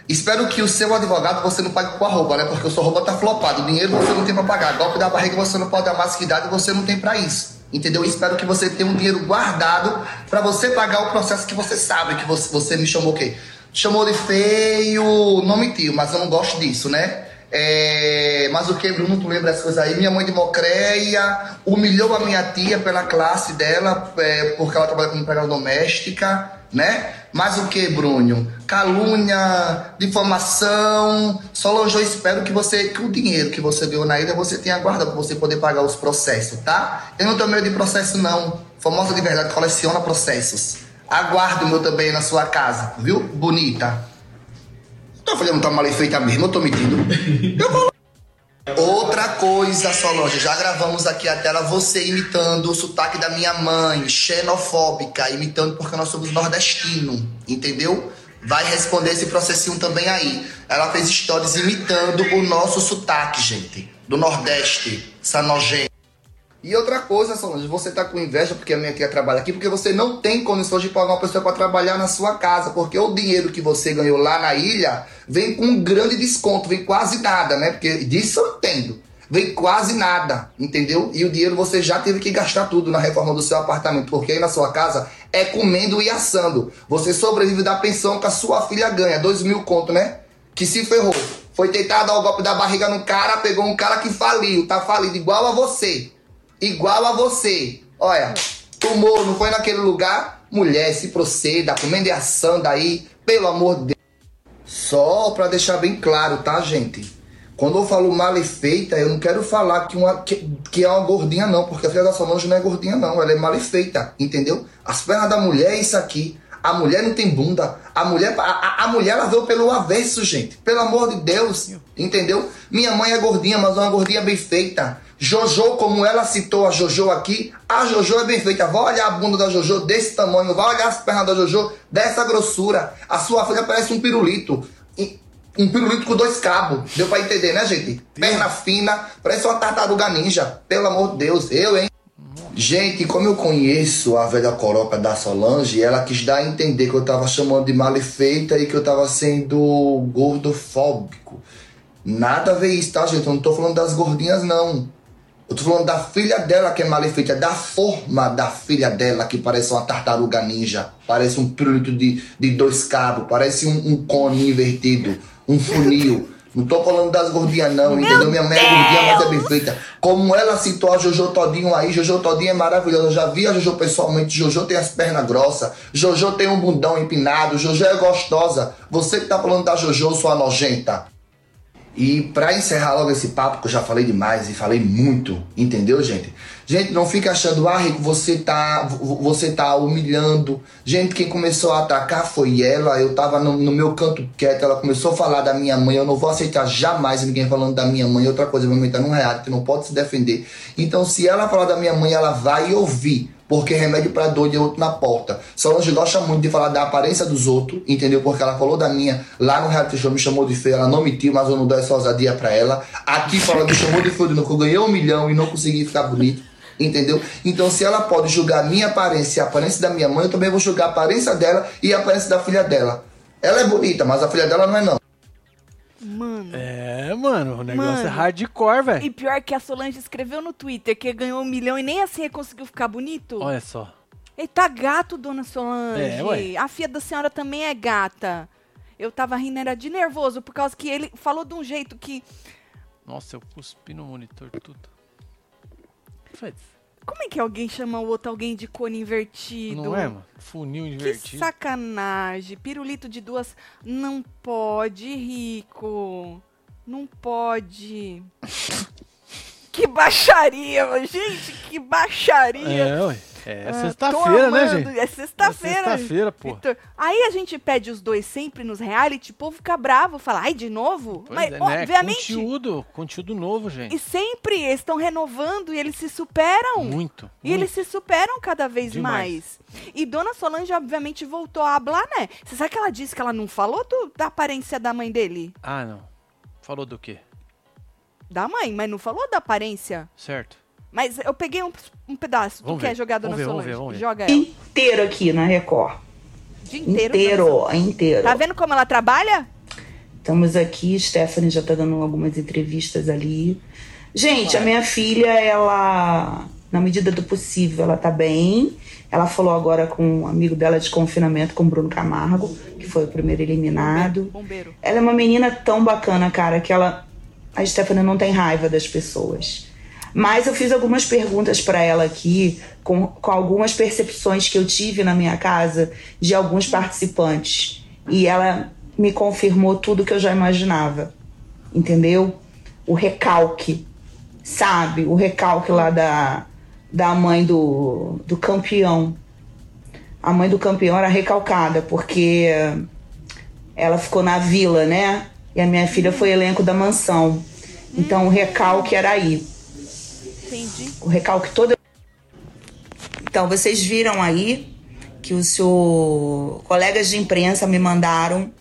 Espero que o seu advogado você não pague com arroba, né? Porque o seu arroba tá flopado. Dinheiro você não tem pra pagar. Golpe da barriga você não pode dar mais que idade você não tem pra isso. Entendeu? Espero que você tenha um dinheiro guardado pra você pagar o processo que você sabe que você, você me chamou o quê? Chamou de feio, não mentiu, mas eu não gosto disso, né? É, mas o que, Bruno, tu lembra essas coisas aí? Minha mãe de Mocreia humilhou a minha tia pela classe dela, é, porque ela trabalha como empregada doméstica, né? Mas o que, Bruno? Calúnia, difamação. Solange, eu espero que você, que o dinheiro que você ganhou na ilha, você tenha guardado pra você poder pagar os processos, tá? Eu não tenho medo de processo, não. Famosa de verdade coleciona processos. Aguardo o meu também na sua casa, viu? Bonita. Tô fazendo tá mal feita mesmo, eu tô mentindo. Eu vou Outra coisa, Solange, já gravamos aqui a tela você imitando o sotaque da minha mãe, xenofóbica, imitando porque nós somos nordestinos, entendeu? Vai responder esse processinho também aí. Ela fez stories imitando o nosso sotaque, gente, do Nordeste, nojenta. E outra coisa, Solange, você tá com inveja porque a minha tia trabalha aqui, porque você não tem condições de pagar uma pessoa para trabalhar na sua casa, porque o dinheiro que você ganhou lá na ilha vem com um grande desconto, vem quase nada, né? Porque disso eu entendo. Vem quase nada, entendeu? E o dinheiro você já teve que gastar tudo na reforma do seu apartamento, porque aí na sua casa é comendo e assando. Você sobrevive da pensão que a sua filha ganha, dois mil conto, né? Que se ferrou. Foi tentar dar o golpe da barriga no cara, pegou um cara que faliu, tá falido igual a você. Igual a você. Olha, tomou, não foi naquele lugar? Mulher, se proceda, comendo e assando aí, pelo amor de Deus. Só pra deixar bem claro, tá, gente? Quando eu falo malefeita, eu não quero falar que, uma, que, que é uma gordinha, não, porque a filha da Solange não é gordinha, não. Ela é malefeita, entendeu? As pernas da mulher é isso aqui. A mulher não tem bunda. A mulher, a- a mulher ela veio pelo avesso, gente. Pelo amor de Deus. Entendeu? Minha mãe é gordinha, mas é uma gordinha bem feita. Jojo, como ela citou a Jojo aqui, a Jojo é bem feita. Vai olhar a bunda da Jojo desse tamanho, vai olhar as pernas da Jojo dessa grossura. A sua filha parece um pirulito. Um pirulito com dois cabos. Deu pra entender, né, gente? Perna fina, parece uma tartaruga ninja. Pelo amor de Deus, eu, hein? Gente, como eu conheço a velha coroca da Solange, ela quis dar a entender que eu tava chamando de malefeita e que eu tava sendo gordofóbico. Nada a ver isso, tá, gente? Eu não tô falando das gordinhas, não. Eu tô falando da filha dela que é mal feita, da forma da filha dela que parece uma tartaruga ninja, parece um pirulito de, de dois cabos, parece um, um cone invertido, um funil. Não tô falando das gordinhas não, entendeu? Minha mãe é gordinha, mas é bem feita. Como ela citou a Jojo Todinho aí, Jojo Todinho é maravilhosa. Eu já vi a Jojo pessoalmente, Jojo tem as pernas grossas, Jojo tem um bundão empinado, Jojo é gostosa. Você que tá falando da Jojo, sua nojenta. E para encerrar logo esse papo, que eu já falei demais e falei muito, entendeu, gente? Gente, não fica achando, ah, Rico, você tá, você tá humilhando. Gente, quem começou a atacar foi ela. Eu tava no, no, meu canto quieto, ela começou a falar da minha mãe. Eu não vou aceitar jamais ninguém falando da minha mãe. Outra coisa, minha mãe tá num reality, não pode se defender. Então, se ela falar da minha mãe, ela vai ouvir porque remédio para dor de outro na porta. Solange gosta muito de falar da aparência dos outros, entendeu? Porque ela falou da minha lá no reality show, me chamou de feia, ela não mentiu, mas eu não dou essa ousadia pra ela. Aqui fala me chamou de feio, que eu ganhei um milhão e não consegui ficar bonito. Entendeu? Então, se ela pode julgar a minha aparência e a aparência da minha mãe, eu também vou julgar a aparência dela e a aparência da filha dela. Ela é bonita, mas a filha dela não é, não. Mano. É, mano, o negócio Mano. é hardcore, velho. E pior que a Solange escreveu no Twitter que ganhou um milhão e nem assim conseguiu ficar bonito. Olha só. Ele tá gato, dona Solange. É. A filha da senhora também é gata. Eu tava rindo, era de nervoso, por causa que ele falou de um jeito que. Nossa, eu cuspi no monitor tudo. Faz. Como é que alguém chama o outro alguém de cone invertido? Não é, mano? Funil Que invertido. sacanagem. Pirulito de duas. Não pode, Rico. Não pode. que baixaria, mano. gente. Que baixaria. É, ué. É Ah, sexta-feira, né, gente? É sexta-feira. É sexta-feira, pô. Vitor. Aí a gente pede os dois sempre nos reality, o povo fica bravo, fala, ai, de novo? Pois Mas, é, né? obviamente. Conteúdo, conteúdo novo, gente. E sempre eles estão renovando e eles se superam. Muito. E eles se superam cada vez Demais. mais. E Dona Solange, obviamente, voltou a hablar, né? Você sabe que ela disse que ela não falou do- da aparência da mãe dele? Ah, não. Falou do quê? Da mãe, mas não falou da aparência. Certo. Mas eu peguei um, um pedaço. Vamos tu quer ver. jogar Dona Vamos ver, vamos Solange? ver, vamos ver. Joga ela. inteiro aqui na Record. Dia inteiro. Inteiro, Dona Solange. inteiro. Tá vendo como ela trabalha? Estamos aqui, Stephanie já tá dando algumas entrevistas ali. Gente, a minha filha, ela, na medida do possível, ela tá bem. Ela falou agora com um amigo dela de confinamento, com o Bruno Camargo, que foi o primeiro eliminado. Bombeiro. Ela é uma menina tão bacana, cara, que ela. A Stephanie não tem raiva das pessoas. Mas eu fiz algumas perguntas pra ela aqui, com, com algumas percepções que eu tive na minha casa de alguns participantes. E ela me confirmou tudo que eu já imaginava. Entendeu? O recalque. Sabe? O recalque lá da, da mãe do, do campeão. A mãe do campeão era recalcada, porque ela ficou na vila, né? E a minha filha foi elenco da mansão. Então o recalque era aí. Entendi. O recalque todo. Então vocês viram aí que os seu colegas de imprensa me mandaram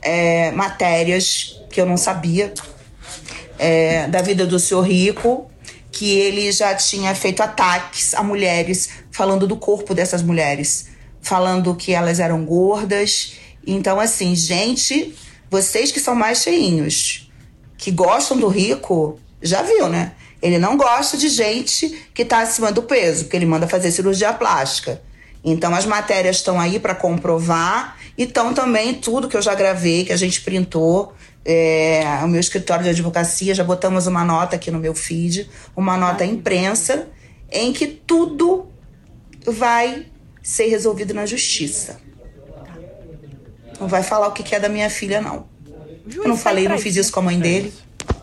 é, matérias que eu não sabia é, da vida do senhor Rico, que ele já tinha feito ataques a mulheres, falando do corpo dessas mulheres, falando que elas eram gordas. Então, assim, gente, vocês que são mais cheinhos, que gostam do Rico, já viu, né? Ele não gosta de gente que tá acima do peso, porque ele manda fazer cirurgia plástica. Então as matérias estão aí para comprovar e estão também tudo que eu já gravei, que a gente printou. É, o meu escritório de advocacia, já botamos uma nota aqui no meu feed, uma nota imprensa, em que tudo vai ser resolvido na justiça. Não vai falar o que que é da minha filha, não. Juiz Eu não tá falei, não fiz isso com a mãe dele.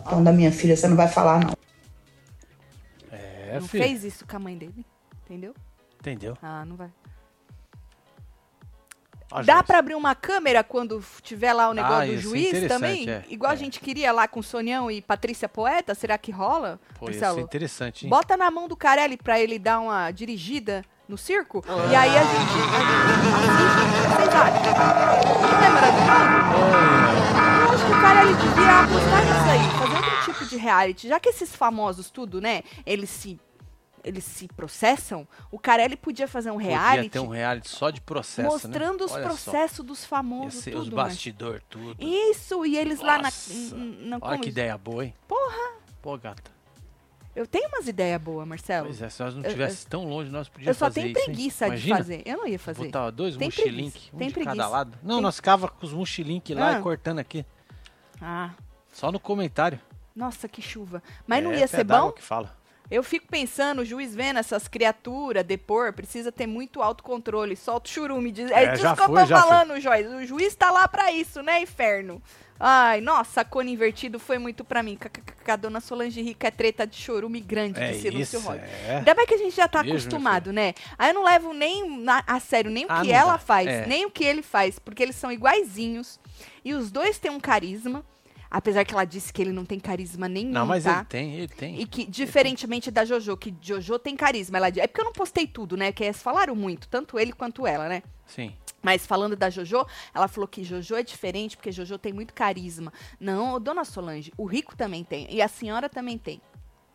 Então, da minha filha, você não vai falar, não. É, Não filho. fez isso com a mãe dele. Entendeu? Entendeu? Ah, não vai. Dá pra abrir uma câmera quando tiver lá o negócio Ah, do ser juiz também? é. Igual a É. gente queria lá com Sonião e Patrícia Poeta? Será que rola? Pô, ser Marcelo? interessante, hein? Bota na mão do Carelli pra ele dar uma dirigida no circo. E aí a gente, a gente assiste. Não é maravilhoso? Eu acho que o Carelli devia apostar nisso aí. Fazer outro tipo de reality. Já que esses famosos tudo, né? Eles se... Eles se processam, o Carelli podia fazer um Podia reality ter um reality só de processo, mostrando né? os processos dos famosos, ser os tudo, né? bastidores, tudo. Isso, e eles lá na... Nossa. n- n- na Olha que isso? ideia boa, hein? Porra! Pô, gata. Eu tenho umas ideias boas, Marcelo. Pois é, se nós não Eu- estivesse tão longe, nós Eu podíamos só fazer tenho isso, hein? preguiça de Imagina, fazer. Eu não ia fazer. Botar dois Tem mochilink, um tem de cada preguiça. lado. Não, Tem- nós cava com os mochilink lá Ah. e cortando aqui. Ah, Só no comentário. nossa, que chuva. Mas não É, ia pé ser d'água bom? que fala. Eu fico pensando, o juiz vendo essas criaturas depor, precisa ter muito autocontrole. Solta o churume. Diz, é, É, disso que eu tô foi. falando, Joyce. O juiz tá lá pra isso, né, inferno? Ai, nossa, cone invertido foi muito pra mim. A dona Solange Rica é treta de chorume grande, É disse Lúcio isso, Rocha. é. Ainda bem que a gente já tá acostumado, né? Aí eu não levo nem na- a sério nem o Ah, que ela dá. faz, É. nem o que ele faz, porque eles são iguaizinhos. E os dois têm um carisma. Apesar que ela disse que ele não tem carisma nenhum, Não, mas tá? ele tem, ele tem. E que, diferentemente da Jojo, que Jojo tem carisma. Ela, é porque eu não postei tudo, né? Que eles falaram muito, tanto ele quanto ela, né? Sim. Mas falando da Jojo, ela falou que Jojo é diferente porque Jojo tem muito carisma. Não, dona Solange, o rico também tem. E a senhora também tem.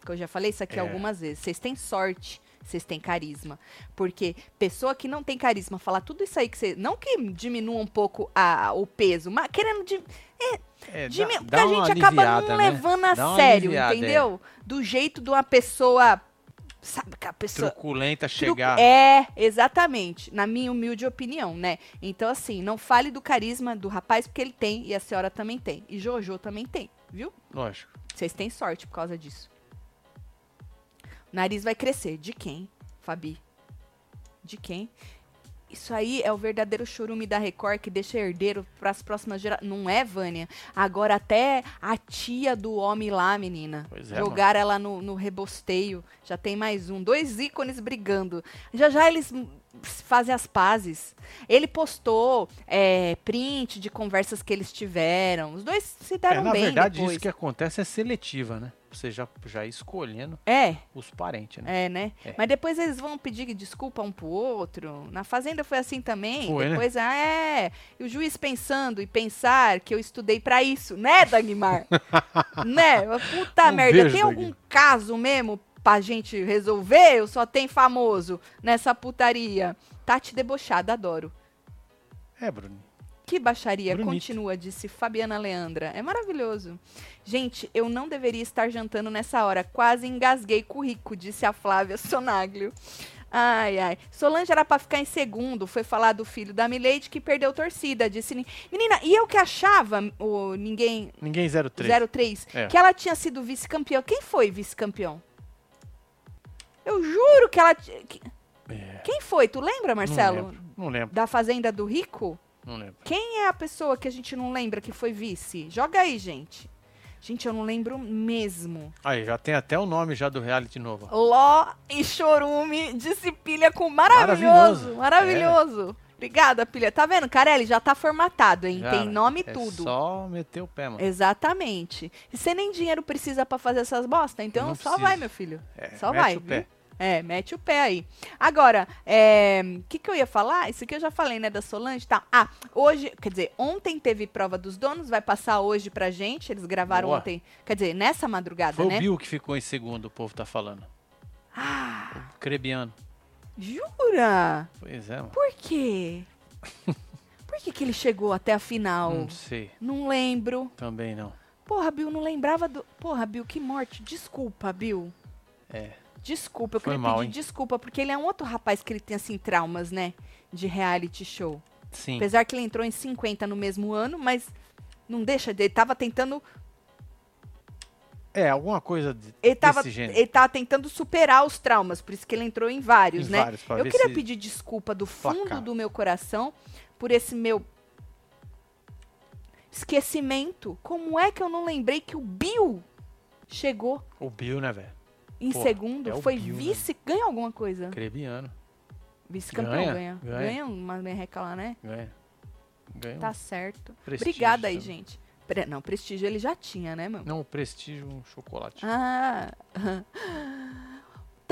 Que eu já falei isso aqui É. algumas vezes. Vocês têm sorte, vocês têm carisma. Porque pessoa que não tem carisma, falar tudo isso aí que você. Não que diminua um pouco a, o peso, mas querendo. Di, É, dimi- dá- porque dá a gente acaba não né? levando a Dá sério, é. entendeu? Do jeito de uma pessoa. Sabe que a pessoa. Truculenta chegar. É, exatamente. Na minha humilde opinião, né? Então, assim, não fale do carisma do rapaz, porque ele tem, e a senhora também tem. E Jojo também tem, viu? Lógico. Vocês têm sorte por causa disso. Nariz vai crescer. De quem, Fabi? De quem? Isso aí é o verdadeiro chorume da Record que deixa herdeiro para as próximas gerações. Não é, Vânia? Agora até a tia do homem lá, menina. Pois é, Jogaram ela no, no rebosteio. Já tem mais um. Dois ícones brigando. Já já eles fazem as pazes. Ele postou é, print de conversas que eles tiveram. Os dois se É, deram na bem verdade, depois. isso que acontece é seletiva, né? Você já, já escolhendo É, os parentes, né? é, né? É. Mas depois eles vão pedir desculpa um pro outro. Na Fazenda foi assim também. Foi, né? depois, ah, é. E o juiz pensando e pensar que eu estudei pra isso, né, Dagmar? né? Puta merda. Tem algum Dagmar. caso mesmo pra gente resolver? Eu só tem famoso nessa putaria. Tati debochada, adoro. É, Bruno. Que baixaria, Bonito. continua, disse Fabiana Leandra. É maravilhoso. Gente, eu não deveria estar jantando nessa hora. Quase engasguei com o rico, disse a Flávia Sonaglio. Ai, ai. Solange era pra ficar em segundo. Foi falar do filho da Milady que perdeu torcida. Disse. Ni- Menina, e eu que achava, o ninguém. Ninguém 03. 03, É. que ela tinha sido vice-campeão. Quem foi vice-campeão? Eu juro que ela. que- É, Quem foi? Tu lembra, Marcelo? Não lembro. Não lembro. Da Fazenda do Rico? Não lembro. Quem é a pessoa que a gente não lembra que foi vice? Joga aí, gente. Gente, eu não lembro mesmo. Aí, já tem até o nome já do reality novo. Ló e Chorume disse pilha com maravilhoso. Maravilhoso. Maravilhoso. Obrigada, pilha. Tá vendo, Carelli? Já tá formatado, hein? Já, Tem né? nome e é tudo. Só meter o pé, mano. Exatamente. E você nem dinheiro precisa pra fazer essas bosta, então Não só precisa. vai, meu filho. É, só vai. o pé. viu? É, mete o pé aí. Agora, o que, que eu ia falar? Isso aqui eu já falei, né, da Solange, tá? Ah, hoje, quer dizer, ontem teve prova dos donos, vai passar hoje pra gente. Eles gravaram Boa. ontem, quer dizer, nessa madrugada, Foi né? o Bill que ficou em segundo, o povo tá falando. Ah, O Crebiano. jura? Pois é, mano. Por quê? Por que, que ele chegou até a final? Não sei. Não lembro. Também não. Porra, Bill, não lembrava do. Porra, Bill, que morte. Desculpa, Bill. É. Desculpa, eu Foi queria mal, pedir hein? desculpa, porque ele é um outro rapaz que ele tem, assim, traumas, né? De reality show. Sim. Apesar que ele entrou em 50 no mesmo ano, mas não deixa de. Ele tava tentando. É, alguma coisa de, Ele tava, desse gênero. ele tava tentando superar os traumas, por isso que ele entrou em vários, Em né? vários, eu queria pedir desculpa do fundo placava. do meu coração por esse meu esquecimento. Como é que eu não lembrei que o Bill chegou O Bill, né, velho? Em Porra, segundo? é Foi Bill, né? vice. Ganha alguma coisa? Crebiano. Vice-campeão Ganha, ganha. Ganha, ganha. uma merreca lá, né? Ganha. Ganha Tá certo. prestígio Obrigada aí, também. gente. Pre- não, prestígio ele já tinha, né, mano? Não, prestígio, um chocolate. Ah.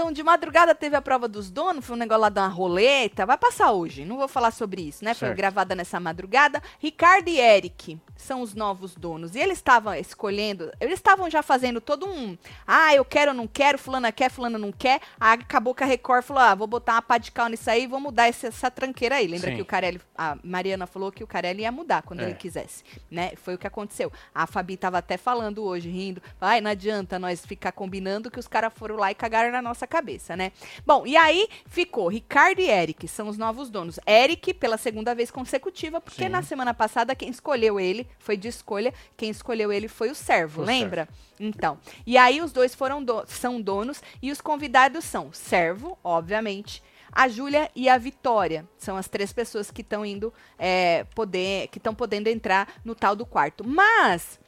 Então, de madrugada teve a prova dos donos, foi um negócio lá da roleta. Vai passar hoje, não vou falar sobre isso, né? Foi Certo. gravada nessa madrugada. Ricardo e Eric são os novos donos. E eles estavam escolhendo, eles estavam já fazendo todo um. Ah, eu quero ou não quero, fulana quer, fulana não quer. Aí acabou que a Record falou: ah, vou botar uma pá de cal nisso aí, vou mudar essa, essa tranqueira aí. Lembra Sim. que o Carelli, a Mariana falou que o Carelli ia mudar quando É. ele quisesse, né? Foi o que aconteceu. A Fabi tava até falando hoje, rindo. Ai, não adianta nós ficar combinando que os caras foram lá e cagaram na nossa cabeça, né? Bom, e aí ficou Ricardo e Eric, são os novos donos. Eric, pela segunda vez consecutiva, porque Sim. na semana passada quem escolheu ele foi de escolha, quem escolheu ele foi o servo, o lembra? Então, e aí os dois foram do- são donos e os convidados são servo, obviamente, a Júlia e a Vitória. São as três pessoas que estão indo é, poder, que estão podendo entrar no tal do quarto. Mas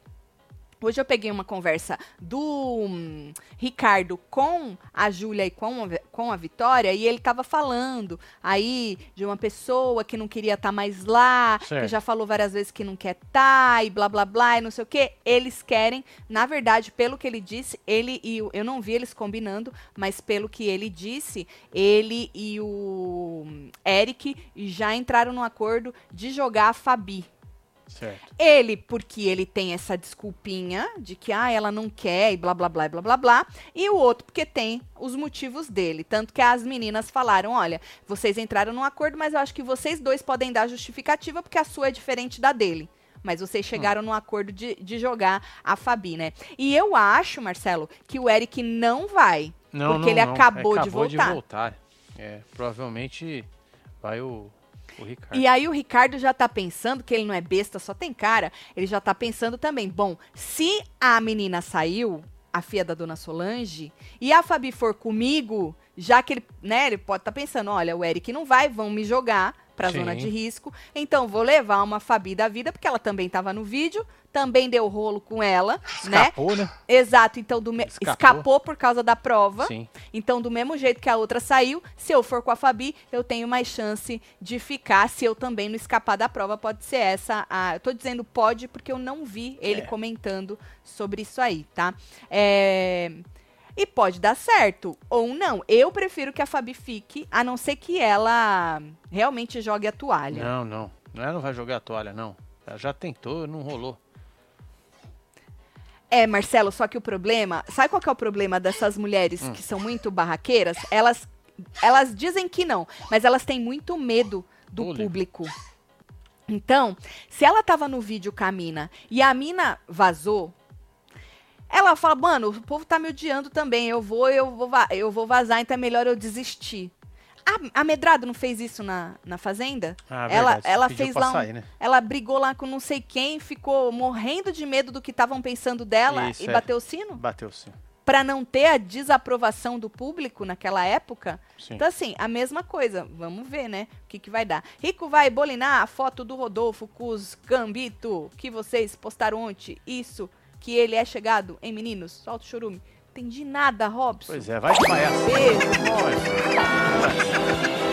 Hoje eu peguei uma conversa do hum, Ricardo com a Júlia e com a, com a Vitória e ele tava falando aí de uma pessoa que não queria estar mais lá, que Certo. já falou várias vezes que não quer estar e blá blá blá e não sei o que. Eles querem, na verdade, pelo que ele disse, ele e o, eu não vi eles combinando, mas pelo que ele disse, ele e o hum, Eric já entraram num acordo de jogar a Fabi. Certo. Ele, porque ele tem essa desculpinha de que ah, ela não quer e blá blá blá e blá blá blá. E o outro porque tem os motivos dele. Tanto que as meninas falaram: olha, vocês entraram num acordo, mas eu acho que vocês dois podem dar justificativa porque a sua é diferente da dele. Mas vocês chegaram num acordo de, de jogar a Fabi, né? E eu acho, Marcelo, que o Eric não vai. Não, porque não, ele não. acabou, de Acabou voltar. de voltar. É, provavelmente vai o. E aí o Ricardo já tá pensando que ele não é besta, só tem cara. Ele já tá pensando também, bom, se a menina saiu, a filha da dona Solange, e a Fabi for comigo, já que ele, né, ele pode estar pensando, olha, o Eric não vai, vão me jogar pra Sim. zona de risco, então vou levar uma Fabi da vida, porque ela também tava no vídeo, também deu rolo com ela, né? Escapou, né? Exato, então do me- Escapou. escapou por causa da prova. Sim. Então, do mesmo jeito que a outra saiu, se eu for com a Fabi, eu tenho mais chance de ficar. Se eu também não escapar da prova, pode ser essa. A... Eu tô dizendo pode porque eu não vi ele É. comentando sobre isso aí, tá? É... E pode dar certo ou não. Eu prefiro que a Fabi fique, a não ser que ela realmente jogue a toalha. Não, não. Ela não vai jogar a toalha, não. Ela já tentou, não rolou. É, Marcelo, só que o problema. Sabe qual que é o problema dessas mulheres Hum. que são muito barraqueiras? Elas, elas dizem que não, mas elas têm muito medo do Olha. público. Então, se ela tava no vídeo com a mina e a mina vazou, ela fala, mano, o povo tá me odiando também. Eu vou, eu vou, eu vou vazar, então é melhor eu desistir. A, a Medrado não fez isso na, na Fazenda? Ah, ela verdade, ela pediu fez lá um, sair, né? ela brigou lá com não sei quem, ficou morrendo de medo do que estavam pensando dela Isso, e é. bateu o sino Bateu sim. Pra não ter a desaprovação do público naquela época. Sim. Então assim, a mesma coisa. Vamos ver, né? O que, que vai dar. Rico vai bolinar a foto do Rodolfo Cus Gambito que vocês postaram ontem. Isso que ele é chegado em meninos. Solta o churume. Entendi nada, Robson. Pois é, vai palhaço. Beijo, Robson.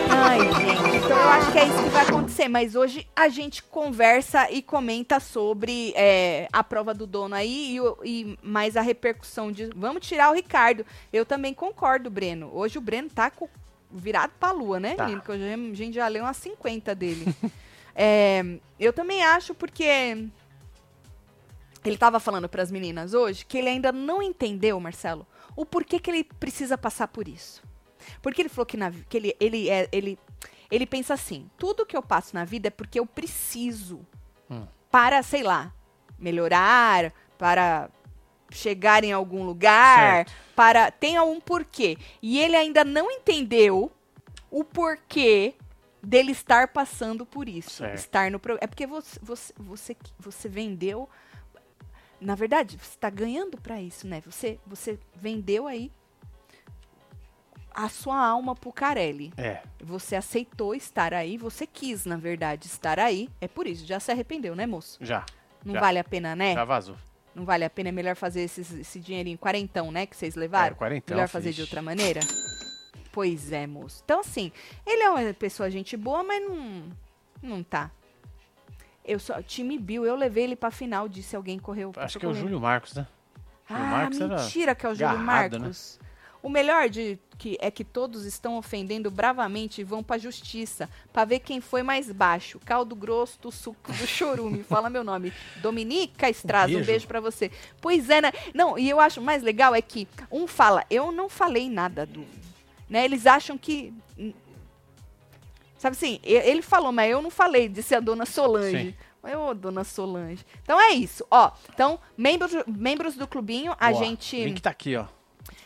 Ai, gente, então eu acho que é isso que vai acontecer. Mas hoje a gente conversa e comenta sobre é, a prova do dono aí e, e mais a repercussão de. Vamos tirar o Ricardo. Eu também concordo, Breno. Hoje o Breno tá com- virado pra lua, né, Tá. menino? Que hoje a gente já leu umas 50 dele. É, eu também acho porque. Ele tava falando pras meninas hoje que ele ainda não entendeu, Marcelo, o porquê que ele precisa passar por isso. Porque ele falou que, na, que ele, ele, é, ele, ele pensa assim: tudo que eu passo na vida é porque eu preciso Hum. para, sei lá, melhorar, para chegar em algum lugar, Certo. para. Tem algum porquê. E ele ainda não entendeu o porquê dele estar passando por isso. Certo. Estar no pro- É porque você, você, você, você vendeu. Na verdade, você está ganhando para isso, né? Você, você vendeu aí a sua alma pro Carelli. É, Você aceitou estar aí, você quis, na verdade, estar aí. É por isso, já se arrependeu, né, moço? já. Não Já. vale a pena, né? Já vazou. Não vale a pena, é melhor fazer esses- esse dinheirinho, quarentão, né, que vocês levaram? É, quarentão, melhor fazer de vixe. outra maneira? Pois é, moço. Então, assim, ele é uma pessoa gente boa, mas não, não tá. Eu só, time Bill, eu levei ele pra final, disse alguém correu. Acho que é o. Júlio Marcos, né? Ah, Marcos mentira que é o Júlio garrado, né? Marcos. O melhor de que é que todos estão ofendendo bravamente e vão pra justiça pra ver quem foi mais baixo. Caldo grosso do suco do chorume. Fala meu nome. Dominica Estraza, um beijo. beijo pra você. Pois é, né? Não, e eu acho mais legal é que um fala, eu não falei nada do. Né? Eles acham que. Sabe assim, ele falou, mas eu não falei, disse a dona Solange. Sim. Ô, dona Solange. Então é isso, ó. Então, membros, membros do clubinho, a Boa. gente. O link tá aqui, ó.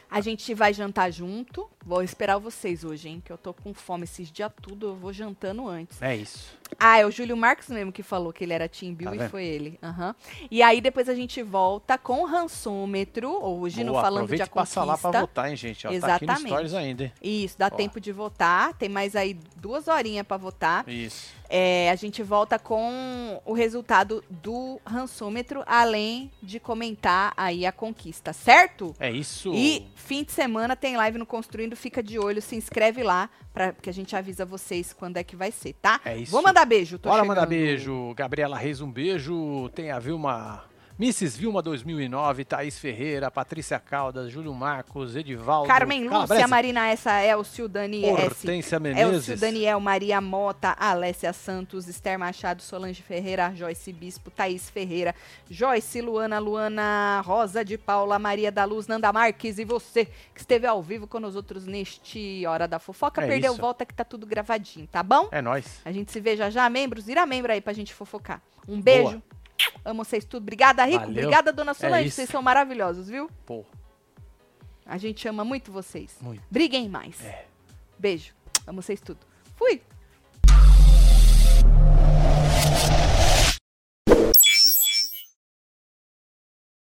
A gente vai jantar junto. Vou esperar vocês hoje, hein? Que eu tô com fome esses dias tudo. Eu vou jantando antes. É isso. Ah, é o Júlio Marcos mesmo que falou que ele era Team Bill Tá e vendo? foi ele. Aham. E aí depois a gente volta com o rançômetro. Hoje no Boa, Falando aproveita de e passa lá pra Conquista. votar, hein, gente? Ó, Tá aqui Exatamente. no Stories ainda, hein? Isso, dá Ó. tempo de votar. Tem mais aí duas horinhas pra votar. Isso. É, a gente volta com o resultado do rançômetro, além de comentar aí a conquista, certo? É isso. E fim de semana tem live no Construindo, fica de olho, se inscreve lá, pra, que a gente avisa vocês quando é que vai ser, tá? É isso. Vou mandar beijo, tô Bora chegando. mandar beijo. Gabriela Reis, um beijo. Tem a Vilma. Mrs. Vilma 2009, Thaís Ferreira, Patrícia Caldas, Júlio Marcos, Edivaldo. Carmen Lúcia, Calabrese, Marina essa, Elcio, Dani S. Hortência Elcio, Menezes. Daniel, Maria Mota, Alessia Santos, Esther Machado, Solange Ferreira, Joyce Bispo, Thaís Ferreira, Joyce, Luana, Luana, Rosa de Paula, Maria da Luz, Nanda Marques e você que esteve ao vivo com nós outros neste Hora da Fofoca. É Perdeu, isso. volta que tá tudo gravadinho, tá bom? É nóis. A gente se vê já já, membros. Vira membro aí pra gente fofocar. Um beijo. Amo vocês tudo. Obrigada, Rico. Valeu. Obrigada, dona é Solange. É vocês são maravilhosos, viu? Pô. A gente ama muito vocês. Muito. Briguem mais. É. Beijo. Amo vocês tudo. Fui.